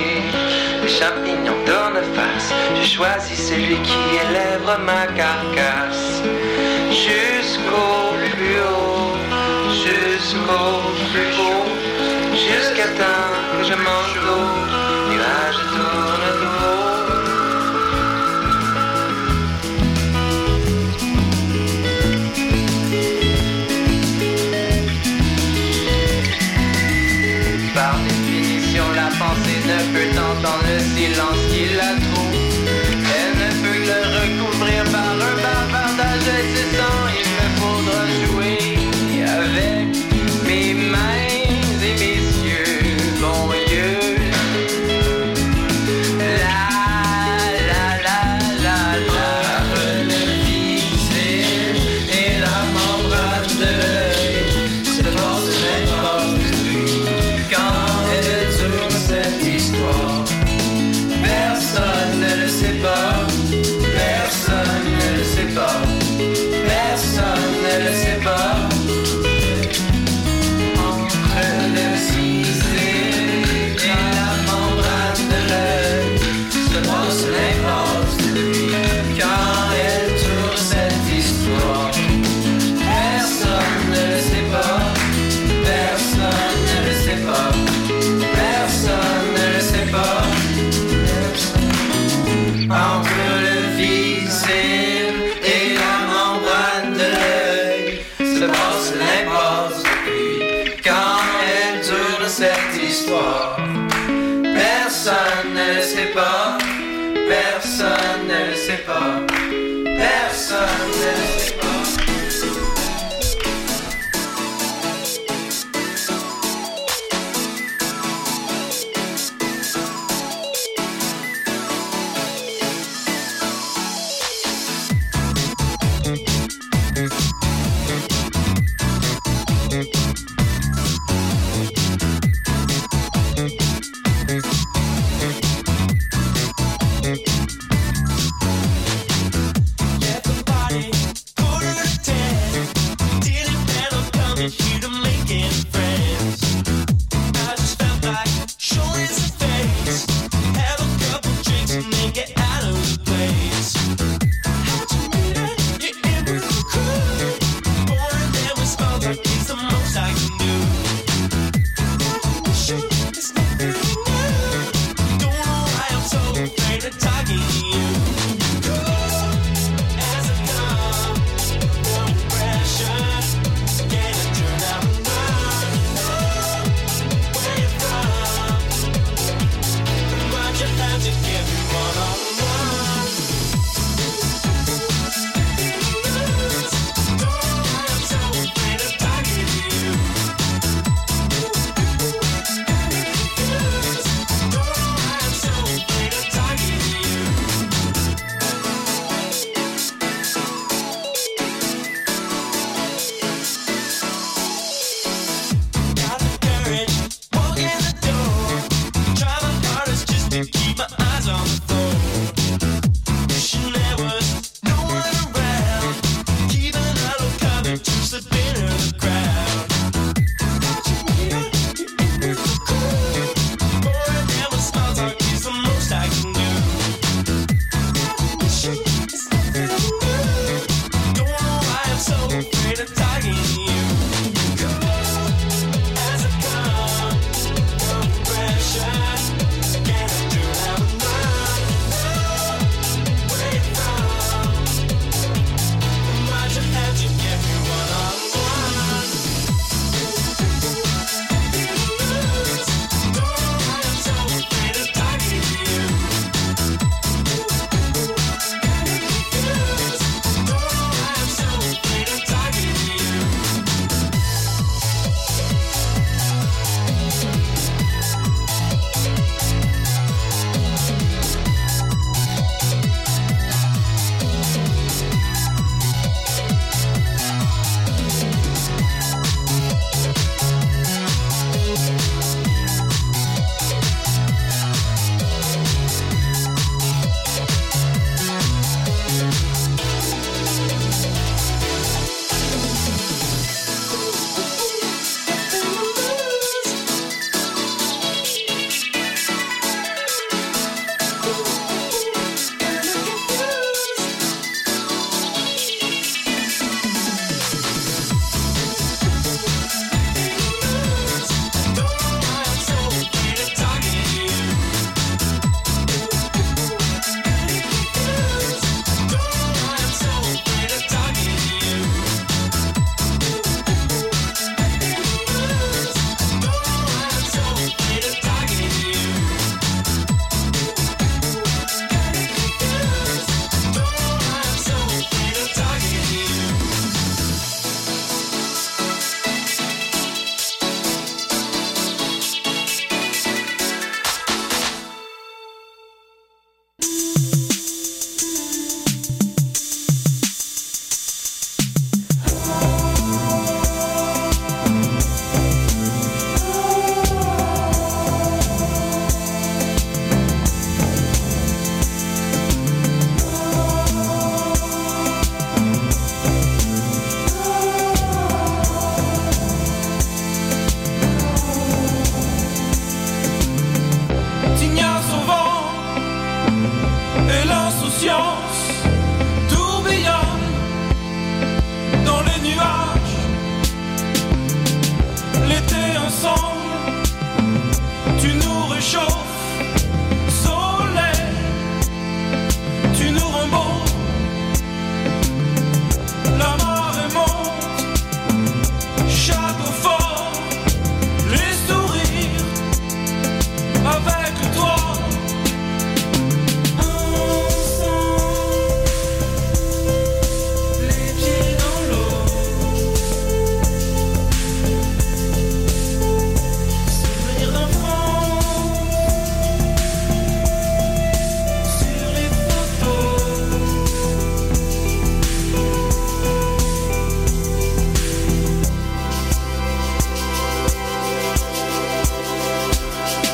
les champignons d'en face. J'ai choisi celui qui élève ma carcasse. Jusqu'au plus haut, jusqu'au plus haut, jusqu'à temps que je mange